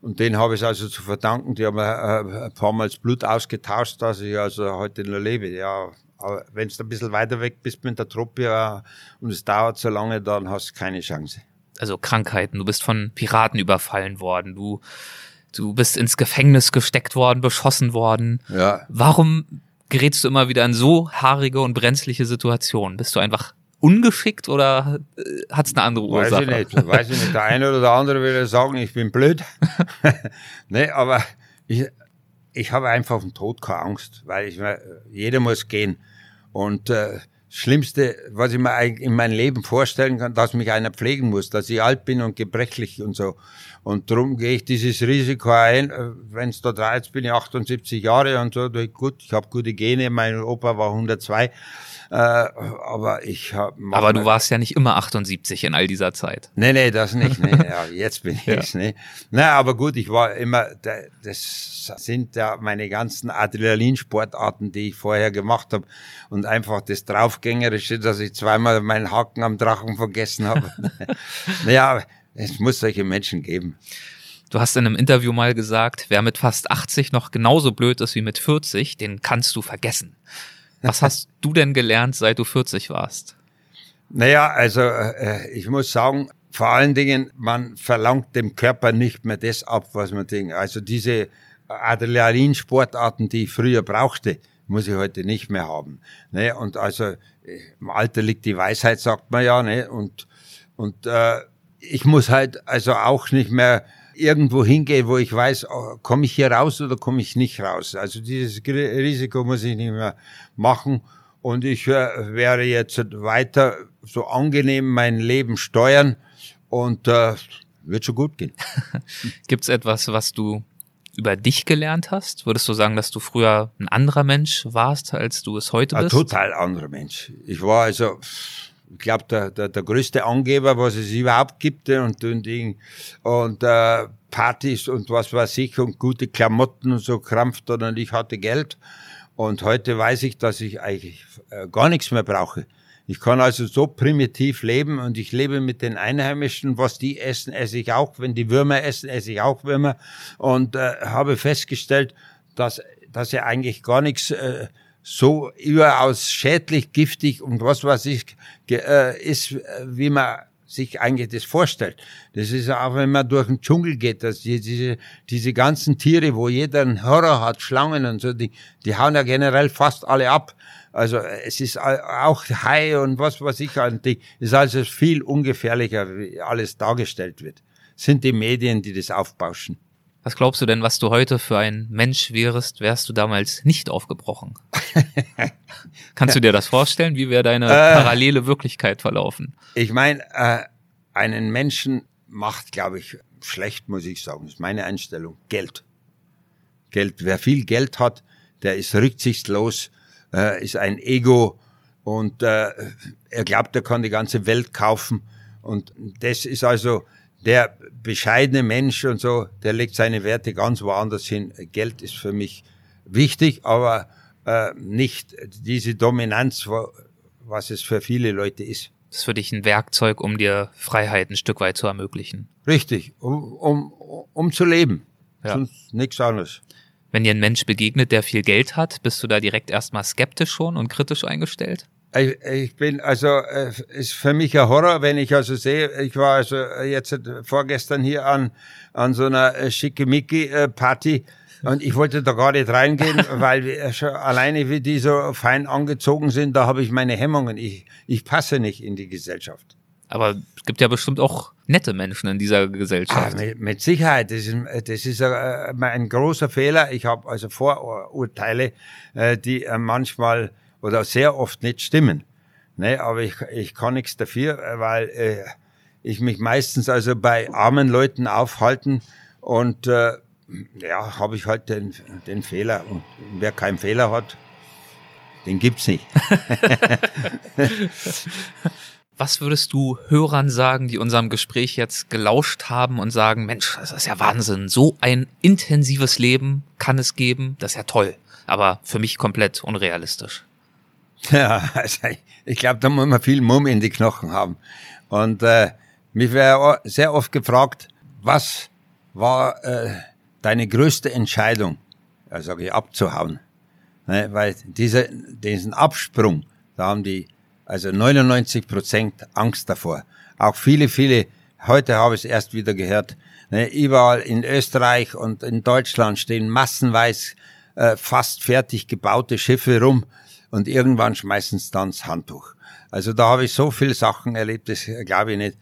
und den habe ich also zu verdanken. Die haben äh, ein paar Mal das Blut ausgetauscht, dass ich also heute noch lebe. Ja, aber wenn du ein bisschen weiter weg bist mit der Truppe ja, und es dauert so lange, dann hast du keine Chance. also Krankheiten, du bist von Piraten überfallen worden, du, du bist ins Gefängnis gesteckt worden, beschossen worden. Ja, Warum gerätst du immer wieder in so haarige und brenzliche Situationen? Bist du einfach ungeschickt oder hat es eine andere Weiß Ursache? ich nicht, weiß ich nicht. Der eine oder der andere würde sagen, ich bin blöd. nee, aber ich, ich habe einfach vom Tod keine Angst, weil ich jeder muss gehen. Und äh, Schlimmste, was ich mir eigentlich in meinem Leben vorstellen kann, dass mich einer pflegen muss, dass ich alt bin und gebrechlich und so. Und darum gehe ich dieses Risiko ein. Wenn es da drei, jetzt bin ich 78 Jahre und so, gut, ich habe gute Gene, mein Opa war 102. Äh, aber ich hab, mach Aber du warst ja nicht immer 78 in all dieser Zeit. Nee, nee, das nicht. Nee. Ja, jetzt bin ich Ja. es. Nee. Na, aber gut, ich war immer, da- das sind ja meine ganzen Adrenalinsportarten, die ich vorher gemacht habe. Und einfach das Draufgängerische, dass ich zweimal meinen Haken am Drachen vergessen habe. naja, es muss solche Menschen geben. Du hast in einem Interview mal gesagt, wer mit fast 80 noch genauso blöd ist wie mit 40, den kannst du vergessen. Was hast du denn gelernt, seit du 40 warst? Naja, also äh, ich muss sagen, vor allen Dingen, man verlangt dem Körper nicht mehr das ab, was man denkt. Also diese Adrenalinsportarten, die ich früher brauchte, muss ich heute nicht mehr haben. Ne? Und also äh, im Alter liegt die Weisheit, sagt man ja. Ne? Und, und äh, ich muss halt also auch nicht mehr irgendwo hingehen, wo ich weiß, oh, komme ich hier raus oder komme ich nicht raus. Also dieses Risiko muss ich nicht mehr machen. Und ich äh, werde jetzt weiter so angenehm mein Leben steuern und äh, wird schon gut gehen. Gibt's etwas, was du über dich gelernt hast? Würdest du sagen, dass du früher ein anderer Mensch warst, als du es heute Ein bist? total anderer Mensch. Ich war also, glaube, der, der, der größte Angeber, was es überhaupt gibt und, und, und äh, Partys und was weiß ich und gute Klamotten und so krampft und ich hatte Geld. Und heute weiß ich, dass ich eigentlich äh, gar nichts mehr brauche. Ich kann also so primitiv leben und ich lebe mit den Einheimischen. Was die essen, esse ich auch. Wenn die Würmer essen, esse ich auch Würmer. Und äh, habe festgestellt, dass, dass ja eigentlich gar nichts äh, so überaus schädlich, giftig und was weiß ich äh, ist, äh, wie man sich eigentlich das vorstellt. Das ist auch, wenn man durch den Dschungel geht, dass die, diese, diese ganzen Tiere, wo jeder einen Horror hat, Schlangen und so, die, die hauen ja generell fast alle ab. Also es ist auch Hai und was weiß ich, und die ist also viel ungefährlicher, wie alles dargestellt wird. Sind die Medien, die das aufbauschen. Was glaubst du denn, was du heute für ein Mensch wärst, wärst du damals nicht aufgebrochen? Kannst du dir das vorstellen? Wie wäre deine Äh. parallele Wirklichkeit verlaufen? Ich meine, äh, einen Menschen macht, glaube ich, schlecht, muss ich sagen. Das ist meine Einstellung. Geld. Geld. Wer viel Geld hat, der ist rücksichtslos, äh, ist ein Ego und äh, er glaubt, er kann die ganze Welt kaufen. Und das ist also der bescheidene Mensch und so, der legt seine Werte ganz woanders hin. Geld ist für mich wichtig, aber äh, nicht diese Dominanz, was es für viele Leute ist. Das ist für dich ein Werkzeug, um dir Freiheit ein Stück weit zu ermöglichen. Richtig, um, um, um zu leben. Ja. Sonst nichts anderes. Wenn dir ein Mensch begegnet, der viel Geld hat, bist du da direkt erstmal skeptisch schon und kritisch eingestellt? Ich, bin also äh, ist für mich ein Horror, wenn ich also sehe, ich war also jetzt vorgestern hier an an so einer äh, schickimicki äh, Party und ich wollte da gar nicht reingehen, weil wir schon alleine wie die so fein angezogen sind, da habe ich meine Hemmungen. Ich ich passe nicht in die Gesellschaft. Aber es gibt ja bestimmt auch nette Menschen in dieser Gesellschaft. Ah, mit, mit, Sicherheit, das ist, das ist ein, ein großer Fehler. Ich habe also Vorurteile, die manchmal oder sehr oft nicht stimmen. Ne, aber ich, ich kann nichts dafür, weil äh, ich mich meistens also bei armen Leuten aufhalten und äh, ja, habe ich halt den, den Fehler. Und wer keinen Fehler hat, den gibt's nicht. Was würdest du Hörern sagen, die unserem Gespräch jetzt gelauscht haben und sagen, Mensch, das ist ja Wahnsinn, so ein intensives Leben kann es geben, das ist ja toll, aber für mich komplett unrealistisch. Ja, also ich glaube, da muss man viel Mumm in die Knochen haben. Und äh, mich wäre sehr oft gefragt, was war äh, deine größte Entscheidung, ja, sage ich, abzuhauen? Ne, weil diese, diesen Absprung, da haben die also 99 Prozent Angst davor. Auch viele, viele, heute habe ich es erst wieder gehört, ne, überall in Österreich und in Deutschland stehen massenweise äh, fast fertig gebaute Schiffe rum und irgendwann schmeißen sie dann das Handtuch. Also da habe ich so viele Sachen erlebt, das glaube ich nicht.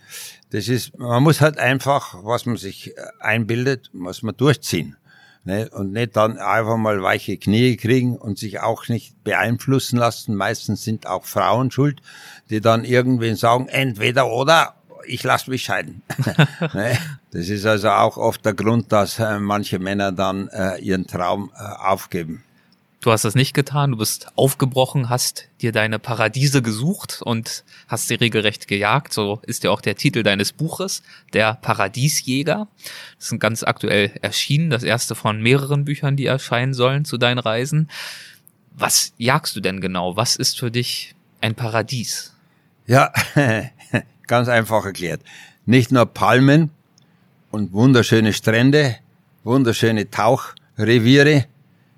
Das ist, man muss halt einfach, was man sich einbildet, muss man durchziehen. Ne? Und nicht dann einfach mal weiche Knie kriegen und sich auch nicht beeinflussen lassen. Meistens sind auch Frauen schuld, die dann irgendwen sagen, entweder oder, ich lasse mich scheiden. ne? Das ist also auch oft der Grund, dass äh, manche Männer dann äh, ihren Traum äh, aufgeben. Du hast das nicht getan, du bist aufgebrochen, hast dir deine Paradiese gesucht und hast sie regelrecht gejagt. So ist ja auch der Titel deines Buches, der Paradiesjäger. Das ist ganz aktuell erschienen, das erste von mehreren Büchern, die erscheinen sollen zu deinen Reisen. Was jagst du denn genau? Was ist für dich ein Paradies? Ja, ganz einfach erklärt. Nicht nur Palmen und wunderschöne Strände, wunderschöne Tauchreviere,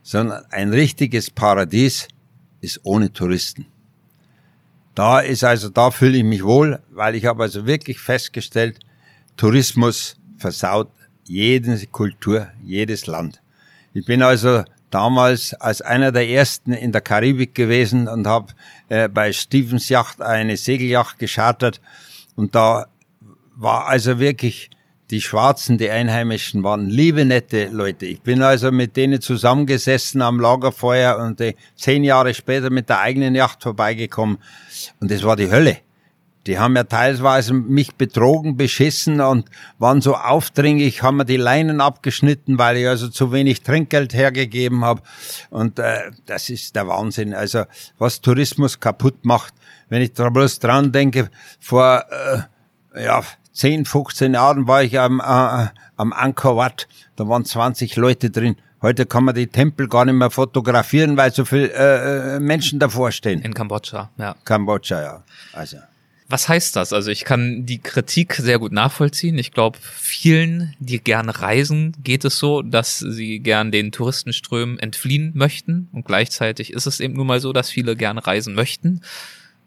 sondern ein richtiges Paradies ist ohne Touristen. Da ist also, da fühle ich mich wohl, weil ich habe also wirklich festgestellt, Tourismus versaut jede Kultur, jedes Land. Ich bin also damals als einer der ersten in der Karibik gewesen und habe äh, bei Stevens Yacht eine Segelyacht geschartert und da war also wirklich die Schwarzen, die Einheimischen waren liebe, nette Leute. Ich bin also mit denen zusammengesessen am Lagerfeuer und äh, zehn Jahre später mit der eigenen Yacht vorbeigekommen. Und das war die Hölle. Die haben ja teilweise mich betrogen, beschissen und waren so aufdringlich, haben mir die Leinen abgeschnitten, weil ich also zu wenig Trinkgeld hergegeben habe. Und äh, das ist der Wahnsinn. Also was Tourismus kaputt macht, wenn ich da bloß dran denke, vor äh, ja 10, 15 Jahren war ich am, äh, am Angkor Wat, da waren 20 Leute drin. Heute kann man die Tempel gar nicht mehr fotografieren, weil so viele äh, äh, Menschen davor stehen. In Kambodscha, ja. Kambodscha, ja. Also. Was heißt das? Also ich kann die Kritik sehr gut nachvollziehen. Ich glaube, vielen, die gerne reisen, geht es so, dass sie gern den Touristenströmen entfliehen möchten. Und gleichzeitig ist es eben nun mal so, dass viele gerne reisen möchten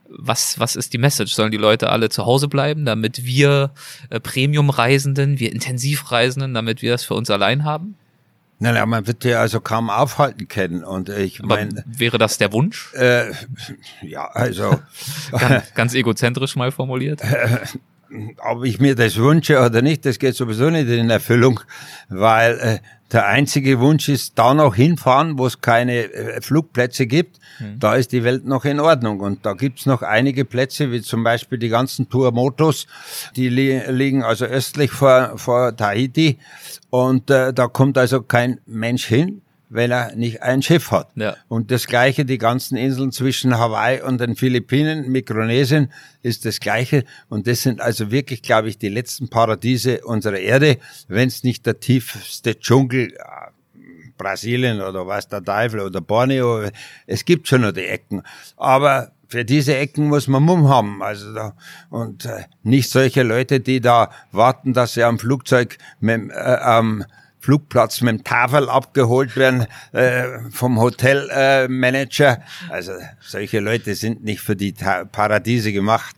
was, was ist die Message? Sollen die Leute alle zu Hause bleiben, damit wir äh, Premium-Reisenden, wir Intensivreisenden, damit wir das für uns allein haben? Naja, man wird ja also kaum aufhalten können. Und ich meine. Wäre das der Wunsch? Äh, ja, also. ganz, ganz egozentrisch mal formuliert. Ob ich mir das wünsche oder nicht, das geht sowieso nicht in Erfüllung, weil äh, der einzige Wunsch ist, da noch hinfahren, wo es keine äh, Flugplätze gibt. Mhm. Da ist die Welt noch in Ordnung. Und da gibt's noch einige Plätze, wie zum Beispiel die ganzen Tour-Motos, die li liegen also östlich vor, vor Tahiti. Und äh, da kommt also kein Mensch hin wenn er nicht ein Schiff hat. Ja. Und das Gleiche, die ganzen Inseln zwischen Hawaii und den Philippinen, Mikronesien, ist das Gleiche. Und das sind also wirklich, glaube ich, die letzten Paradiese unserer Erde, wenn es nicht der tiefste Dschungel äh, Brasilien oder was der Teufel oder Borneo. Es gibt schon noch die Ecken. Aber für diese Ecken muss man Mumm haben. Also da, und äh, nicht solche Leute, die da warten, dass sie am Flugzeug mit, äh, am Flugplatz mit dem Tafel abgeholt werden äh, vom Hotelmanager. Äh, also solche Leute sind nicht für die Ta Paradiese gemacht.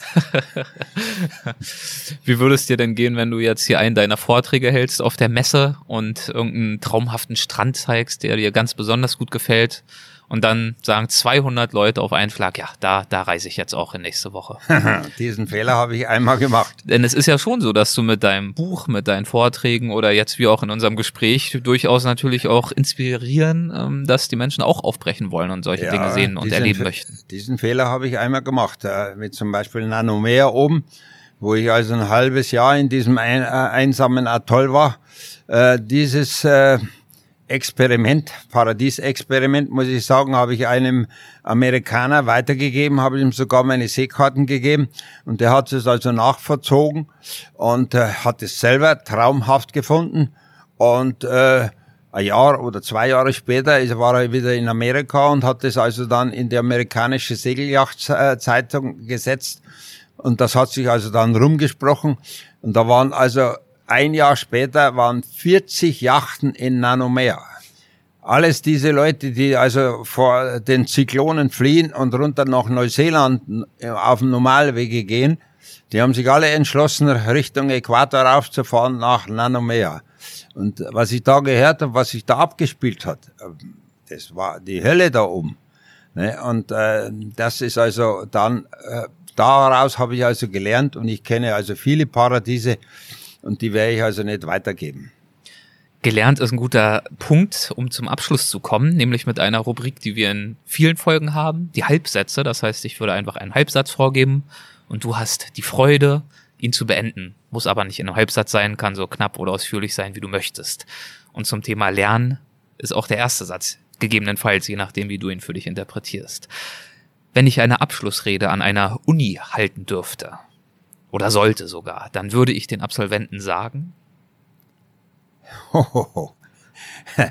Wie würde es dir denn gehen, wenn du jetzt hier einen deiner Vorträge hältst auf der Messe und irgendeinen traumhaften Strand zeigst, der dir ganz besonders gut gefällt? Und dann sagen 200 Leute auf einen Schlag, ja, da, da reise ich jetzt auch in nächste Woche. Diesen Fehler habe ich einmal gemacht. Denn es ist ja schon so, dass du mit deinem Buch, mit deinen Vorträgen oder jetzt wie auch in unserem Gespräch durchaus natürlich auch inspirieren, ähm, dass die Menschen auch aufbrechen wollen und solche ja, Dinge sehen und erleben möchten. Diesen Fehler habe ich einmal gemacht, äh, mit zum Beispiel Nanomeer oben, wo ich also ein halbes Jahr in diesem ein, äh, einsamen Atoll war. Äh, dieses äh, Experiment, Paradiesexperiment, muss ich sagen, habe ich einem Amerikaner weitergegeben, habe ihm sogar meine Seekarten gegeben und der hat es also nachverzogen und äh, hat es selber traumhaft gefunden und äh, ein Jahr oder zwei Jahre später war er wieder in Amerika und hat es also dann in die amerikanische Segeljachtzeitung gesetzt und das hat sich also dann rumgesprochen und da waren also ein Jahr später waren 40 Yachten in Nanomeer. Alles diese Leute, die also vor den Zyklonen fliehen und runter nach Neuseeland auf dem Normalwege gehen, die haben sich alle entschlossen, Richtung Äquator raufzufahren nach Nanomeer. Und was ich da gehört habe, was sich da abgespielt hat, das war die Hölle da oben. Ne? Und äh, das ist also dann, äh, daraus habe ich also gelernt und ich kenne also viele Paradiese, und die werde ich also nicht weitergeben. Gelernt ist ein guter Punkt, um zum Abschluss zu kommen, nämlich mit einer Rubrik, die wir in vielen Folgen haben, die Halbsätze. Das heißt, ich würde einfach einen Halbsatz vorgeben und du hast die Freude, ihn zu beenden. Muss aber nicht in einem Halbsatz sein, kann so knapp oder ausführlich sein, wie du möchtest. Und zum Thema Lernen ist auch der erste Satz, gegebenenfalls, je nachdem, wie du ihn für dich interpretierst. Wenn ich eine Abschlussrede an einer Uni halten dürfte, oder sollte sogar, dann würde ich den Absolventen sagen, Hohoho.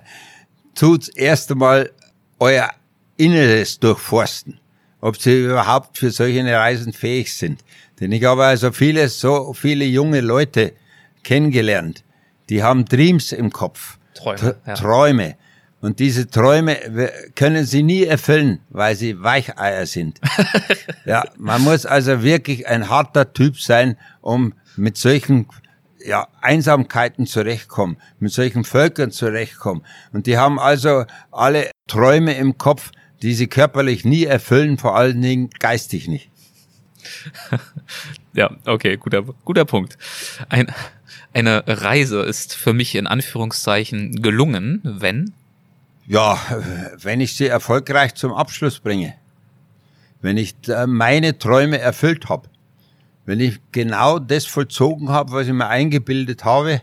Tut erst einmal euer Inneres durchforsten, ob sie überhaupt für solche Reisen fähig sind. Denn ich habe also viele, so viele junge Leute kennengelernt, die haben Dreams im Kopf. Träume. Ja. Träume. Und diese Träume können sie nie erfüllen, weil sie Weicheier sind. ja, man muss also wirklich ein harter Typ sein, um mit solchen ja, Einsamkeiten zurechtkommen, mit solchen Völkern zurechtkommen. Und die haben also alle Träume im Kopf, die sie körperlich nie erfüllen, vor allen Dingen geistig nicht. ja, okay, guter, guter Punkt. Ein, eine Reise ist für mich in Anführungszeichen gelungen, wenn ja, wenn ich sie erfolgreich zum Abschluss bringe, wenn ich meine Träume erfüllt habe, wenn ich genau das vollzogen habe, was ich mir eingebildet habe,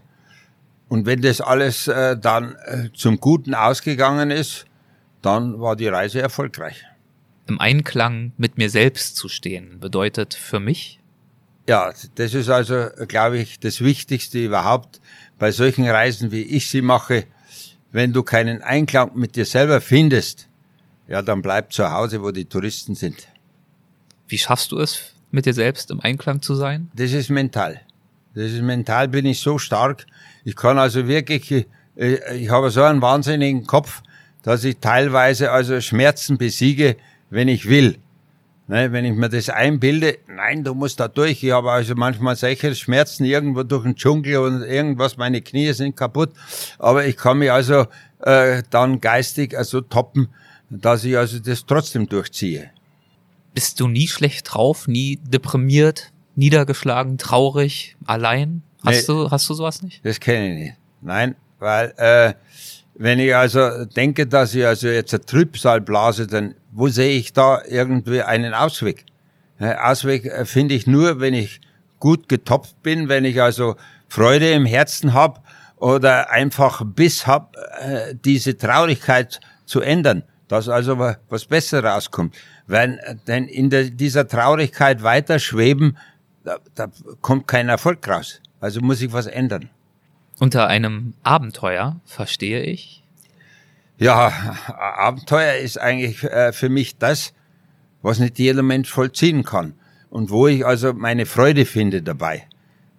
und wenn das alles äh, dann äh, zum Guten ausgegangen ist, dann war die Reise erfolgreich. Im Einklang mit mir selbst zu stehen bedeutet für mich? Ja, das ist also, glaube ich, das Wichtigste überhaupt bei solchen Reisen, wie ich sie mache, wenn du keinen Einklang mit dir selber findest, ja, dann bleib zu Hause, wo die Touristen sind. Wie schaffst du es, mit dir selbst im Einklang zu sein? Das ist mental. Das ist mental bin ich so stark. Ich kann also wirklich, ich, äh, ich habe so einen wahnsinnigen Kopf, dass ich teilweise also Schmerzen besiege, wenn ich will. Ne, wenn ich mir das einbilde, nein, du musst da durch. Ich habe also manchmal solche Schmerzen irgendwo durch den Dschungel und irgendwas, meine Knie sind kaputt. Aber ich kann mich also äh, dann geistig also toppen, dass ich also das trotzdem durchziehe. Bist du nie schlecht drauf, nie deprimiert, niedergeschlagen, traurig, allein? Hast nee, du hast du sowas nicht? Das kenne ich nicht. Nein, weil äh, wenn ich also denke, dass ich also jetzt ein Trübsal blase, dann wo sehe ich da irgendwie einen Ausweg? Ausweg äh, finde ich nur, wenn ich gut getopft bin, wenn ich also Freude im Herzen habe oder einfach Biss habe, äh, diese Traurigkeit zu ändern, dass also was Besseres rauskommt. Wenn denn in der, dieser Traurigkeit weiter schweben, da, da kommt kein Erfolg raus. Also muss ich was ändern. Unter einem Abenteuer verstehe ich, ja, Abenteuer ist eigentlich äh, für mich das, was nicht jeder Mensch vollziehen kann. Und wo ich also meine Freude finde dabei.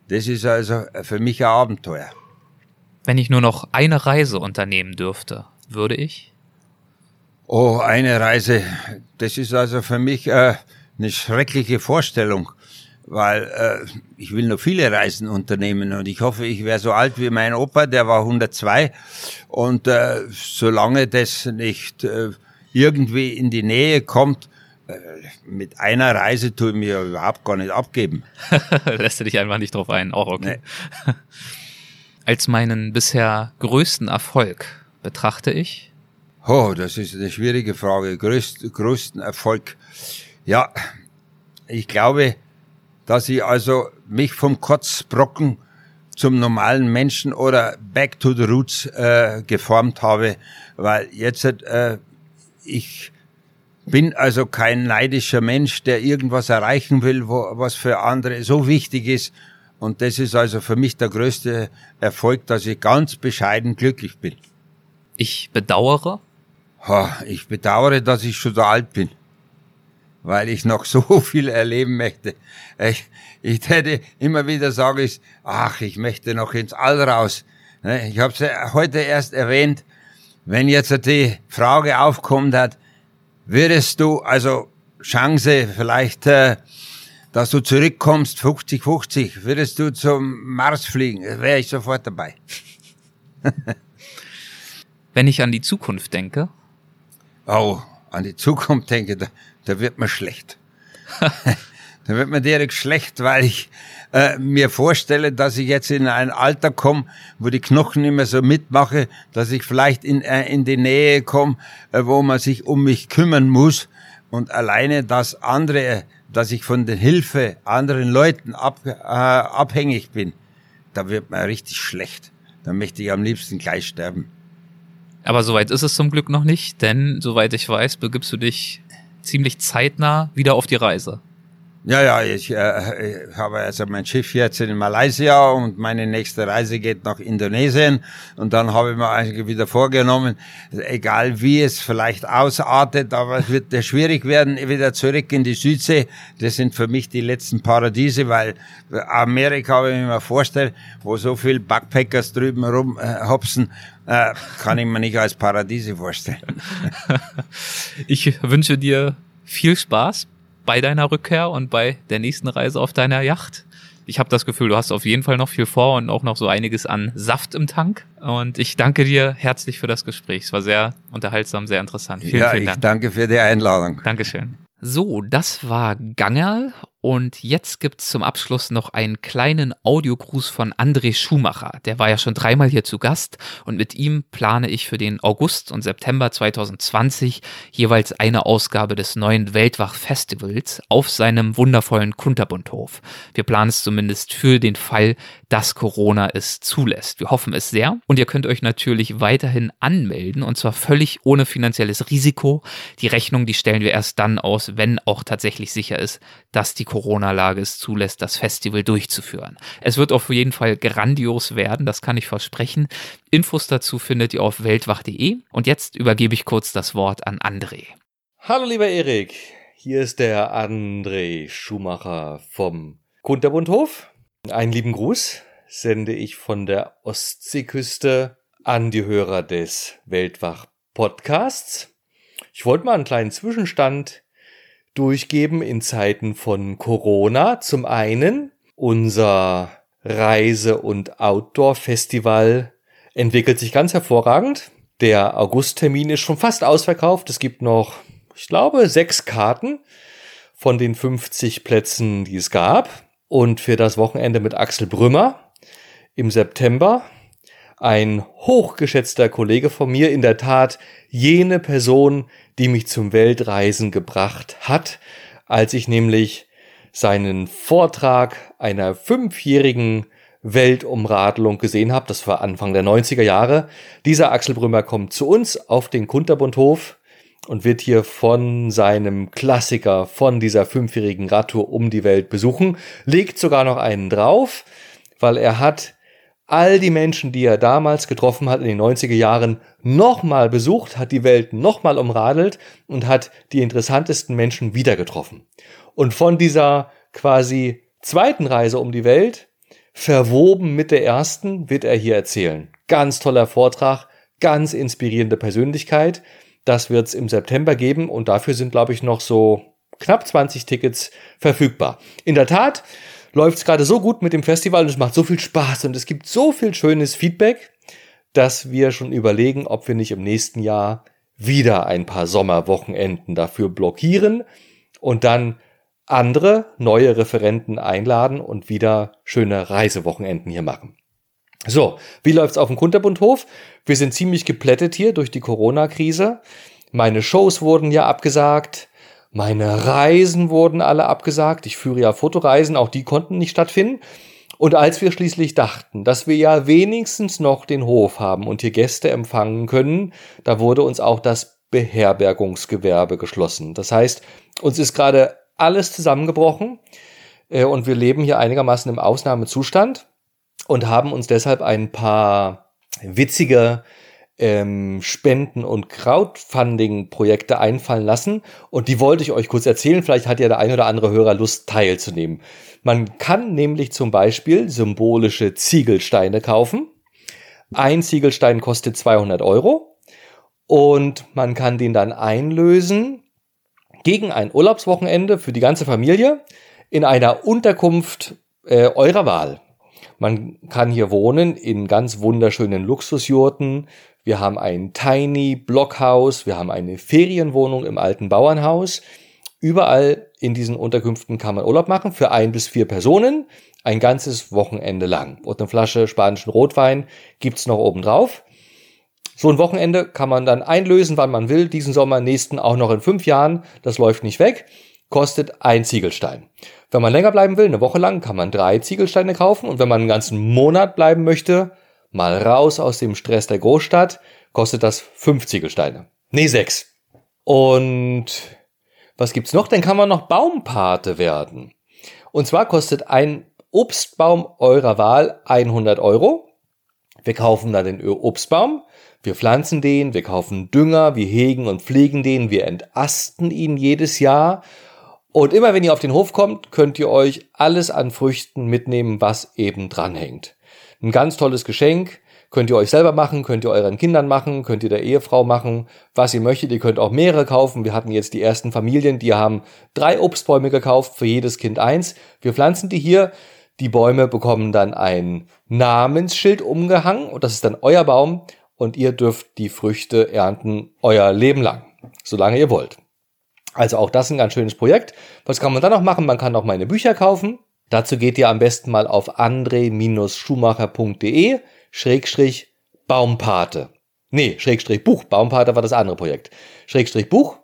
Das ist also für mich ein Abenteuer. Wenn ich nur noch eine Reise unternehmen dürfte, würde ich? Oh, eine Reise. Das ist also für mich äh, eine schreckliche Vorstellung, weil äh, ich will noch viele Reisen unternehmen und ich hoffe, ich wäre so alt wie mein Opa, der war 102 und äh, solange das nicht äh, irgendwie in die Nähe kommt, äh, mit einer Reise tue ich mir überhaupt gar nicht abgeben. Lässt du dich einfach nicht drauf ein, auch okay. Nee. Als meinen bisher größten Erfolg betrachte ich Oh, das ist eine schwierige Frage. Größt, größten Erfolg. Ja, ich glaube, dass ich also mich vom Kotzbrocken zum normalen Menschen oder back to the roots äh, geformt habe, weil jetzt äh, ich bin also kein neidischer Mensch, der irgendwas erreichen will, wo, was für andere so wichtig ist. Und das ist also für mich der größte Erfolg, dass ich ganz bescheiden glücklich bin. Ich bedauere, ich bedauere, dass ich schon so alt bin, weil ich noch so viel erleben möchte. Ich, ich hätte immer wieder sagen ich, ach, ich möchte noch ins All raus. Ne, ich habe es heute erst erwähnt, wenn jetzt die Frage aufkommt hat, würdest du, also Chance vielleicht, äh, dass du zurückkommst, 50-50, würdest du zum Mars fliegen, wäre ich sofort dabei. wenn ich an die Zukunft denke, oh, an die Zukunft denke, da, da wird mir schlecht. da wird mir direkt schlecht, weil ich äh, mir vorstelle, dass ich jetzt in ein Alter komme, wo die Knochen mehr so mitmache, dass ich vielleicht in, äh, in die Nähe komme, äh, wo man sich um mich kümmern muss und alleine dass andere, dass ich von der Hilfe anderen Leuten ab, äh, abhängig bin, da wird mir richtig schlecht. Da möchte ich am liebsten gleich sterben. Aber soweit ist es zum Glück noch nicht, denn soweit ich weiß, begibst du dich ziemlich zeitnah wieder auf die Reise. Ja, ja, ich, äh, ich habe also mein Schiff jetzt in Malaysia und meine nächste Reise geht nach Indonesien und dann habe ich mir eigentlich wieder vorgenommen, egal wie es vielleicht ausartet, aber es wird schwierig werden, wieder zurück in die Südsee. Das sind für mich die letzten Paradiese, weil Amerika, wenn ich mir vorstelle, wo so viel Backpackers drüben rum äh, äh, kann ich mir nicht als Paradiese vorstellen. ich wünsche dir viel Spaß bei deiner Rückkehr und bei der nächsten Reise auf deiner Yacht. Ich habe das Gefühl, du hast auf jeden Fall noch viel vor und auch noch so einiges an Saft im Tank. Und ich danke dir herzlich für das Gespräch. Es war sehr unterhaltsam, sehr interessant. Vielen, ja, vielen Dank. ich danke für die Einladung. Dankeschön. So, das war Gangerl und jetzt gibt's zum Abschluss noch einen kleinen Audiogruß von André Schumacher. Der war ja schon dreimal hier zu Gast und mit ihm plane ich für den August und September 2020 jeweils eine Ausgabe des neuen Weltwach-Festivals auf seinem wundervollen Kunterbundhof. Wir planen es zumindest für den Fall, dass Corona es zulässt. Wir hoffen es sehr und ihr könnt euch natürlich weiterhin anmelden und zwar völlig ohne finanzielles Risiko. Die Rechnung, die stellen wir erst dann aus, wenn auch tatsächlich sicher ist, dass die Corona-Lage es zulässt, das Festival durchzuführen. Es wird auf jeden Fall grandios werden, das kann ich versprechen. Infos dazu findet ihr auf weltwach.de und jetzt übergebe ich kurz das Wort an André. Hallo lieber Erik, hier ist der André Schumacher vom Kunterbundhof. Einen lieben Gruß sende ich von der Ostseeküste an die Hörer des Weltwach Podcasts. Ich wollte mal einen kleinen Zwischenstand durchgeben in Zeiten von Corona. Zum einen unser Reise- und Outdoor-Festival entwickelt sich ganz hervorragend. Der Augusttermin ist schon fast ausverkauft. Es gibt noch, ich glaube, sechs Karten von den 50 Plätzen, die es gab. Und für das Wochenende mit Axel Brümmer im September ein hochgeschätzter Kollege von mir, in der Tat jene Person, die mich zum Weltreisen gebracht hat, als ich nämlich seinen Vortrag einer fünfjährigen Weltumradlung gesehen habe. Das war Anfang der 90er Jahre. Dieser Axel Brümmer kommt zu uns auf den Kunterbundhof und wird hier von seinem Klassiker von dieser fünfjährigen Radtour um die Welt besuchen. Legt sogar noch einen drauf, weil er hat all die Menschen, die er damals getroffen hat in den 90er Jahren, nochmal besucht, hat die Welt nochmal umradelt und hat die interessantesten Menschen wieder getroffen. Und von dieser quasi zweiten Reise um die Welt verwoben mit der ersten, wird er hier erzählen. Ganz toller Vortrag, ganz inspirierende Persönlichkeit. Das wird es im September geben und dafür sind, glaube ich, noch so knapp 20 Tickets verfügbar. In der Tat läuft es gerade so gut mit dem Festival und es macht so viel Spaß und es gibt so viel schönes Feedback, dass wir schon überlegen, ob wir nicht im nächsten Jahr wieder ein paar Sommerwochenenden dafür blockieren und dann andere neue Referenten einladen und wieder schöne Reisewochenenden hier machen. So, wie läuft's auf dem Kunterbundhof? Wir sind ziemlich geplättet hier durch die Corona-Krise. Meine Shows wurden ja abgesagt. Meine Reisen wurden alle abgesagt. Ich führe ja Fotoreisen, auch die konnten nicht stattfinden. Und als wir schließlich dachten, dass wir ja wenigstens noch den Hof haben und hier Gäste empfangen können, da wurde uns auch das Beherbergungsgewerbe geschlossen. Das heißt, uns ist gerade alles zusammengebrochen äh, und wir leben hier einigermaßen im Ausnahmezustand und haben uns deshalb ein paar witzige ähm, Spenden- und Crowdfunding-Projekte einfallen lassen. Und die wollte ich euch kurz erzählen. Vielleicht hat ja der ein oder andere Hörer Lust teilzunehmen. Man kann nämlich zum Beispiel symbolische Ziegelsteine kaufen. Ein Ziegelstein kostet 200 Euro und man kann den dann einlösen gegen ein Urlaubswochenende für die ganze Familie in einer Unterkunft äh, eurer Wahl. Man kann hier wohnen in ganz wunderschönen Luxusjurten. Wir haben ein Tiny Blockhaus, wir haben eine Ferienwohnung im alten Bauernhaus. Überall in diesen Unterkünften kann man Urlaub machen für ein bis vier Personen, ein ganzes Wochenende lang. Und eine Flasche spanischen Rotwein gibt's noch oben drauf. So ein Wochenende kann man dann einlösen, wann man will. Diesen Sommer, nächsten auch noch in fünf Jahren. Das läuft nicht weg. Kostet ein Ziegelstein. Wenn man länger bleiben will, eine Woche lang, kann man drei Ziegelsteine kaufen. Und wenn man einen ganzen Monat bleiben möchte, mal raus aus dem Stress der Großstadt, kostet das fünf Ziegelsteine. Nee, sechs. Und was gibt's noch? Dann kann man noch Baumpate werden. Und zwar kostet ein Obstbaum eurer Wahl 100 Euro. Wir kaufen dann den Obstbaum, wir pflanzen den, wir kaufen Dünger, wir hegen und pflegen den, wir entasten ihn jedes Jahr. Und immer wenn ihr auf den Hof kommt, könnt ihr euch alles an Früchten mitnehmen, was eben dranhängt. Ein ganz tolles Geschenk. Könnt ihr euch selber machen, könnt ihr euren Kindern machen, könnt ihr der Ehefrau machen, was ihr möchtet. Ihr könnt auch mehrere kaufen. Wir hatten jetzt die ersten Familien, die haben drei Obstbäume gekauft, für jedes Kind eins. Wir pflanzen die hier. Die Bäume bekommen dann ein Namensschild umgehangen und das ist dann euer Baum und ihr dürft die Früchte ernten euer Leben lang, solange ihr wollt. Also auch das ein ganz schönes Projekt. Was kann man dann noch machen? Man kann auch meine Bücher kaufen. Dazu geht ihr am besten mal auf andre-schumacher.de Schrägstrich Baumpate. Nee, Schrägstrich Buch. Baumpate war das andere Projekt. Schrägstrich Buch.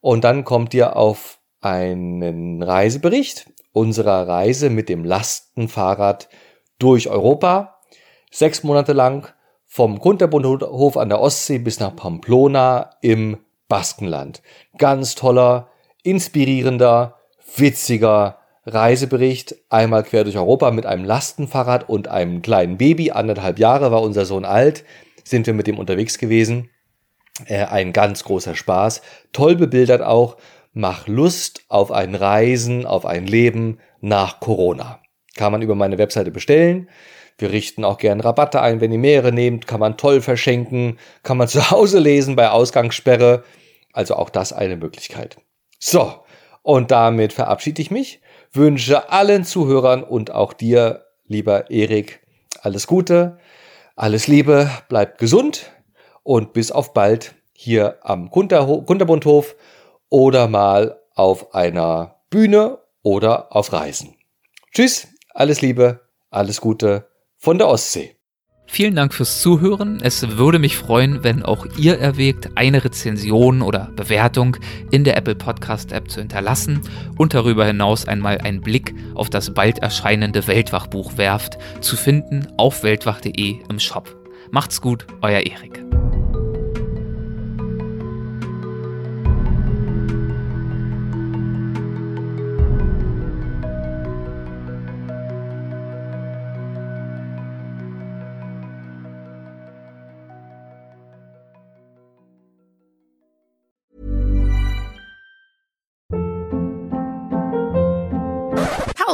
Und dann kommt ihr auf einen Reisebericht unserer Reise mit dem Lastenfahrrad durch Europa. Sechs Monate lang vom Kunterbundhof an der Ostsee bis nach Pamplona im Baskenland. Ganz toller, inspirierender, witziger Reisebericht. Einmal quer durch Europa mit einem Lastenfahrrad und einem kleinen Baby. Anderthalb Jahre war unser Sohn alt. Sind wir mit dem unterwegs gewesen. Äh, ein ganz großer Spaß. Toll bebildert auch. Mach Lust auf ein Reisen, auf ein Leben nach Corona. Kann man über meine Webseite bestellen. Wir richten auch gern Rabatte ein, wenn ihr mehrere nehmt, kann man toll verschenken, kann man zu Hause lesen bei Ausgangssperre. Also auch das eine Möglichkeit. So, und damit verabschiede ich mich wünsche allen Zuhörern und auch dir, lieber Erik, alles Gute, alles Liebe, bleibt gesund und bis auf bald hier am Kunterbundhof oder mal auf einer Bühne oder auf Reisen. Tschüss, alles Liebe, alles Gute von der Ostsee. Vielen Dank fürs Zuhören. Es würde mich freuen, wenn auch ihr erwägt, eine Rezension oder Bewertung in der Apple Podcast App zu hinterlassen und darüber hinaus einmal einen Blick auf das bald erscheinende Weltwachbuch werft, zu finden auf weltwach.de im Shop. Macht's gut, euer Erik.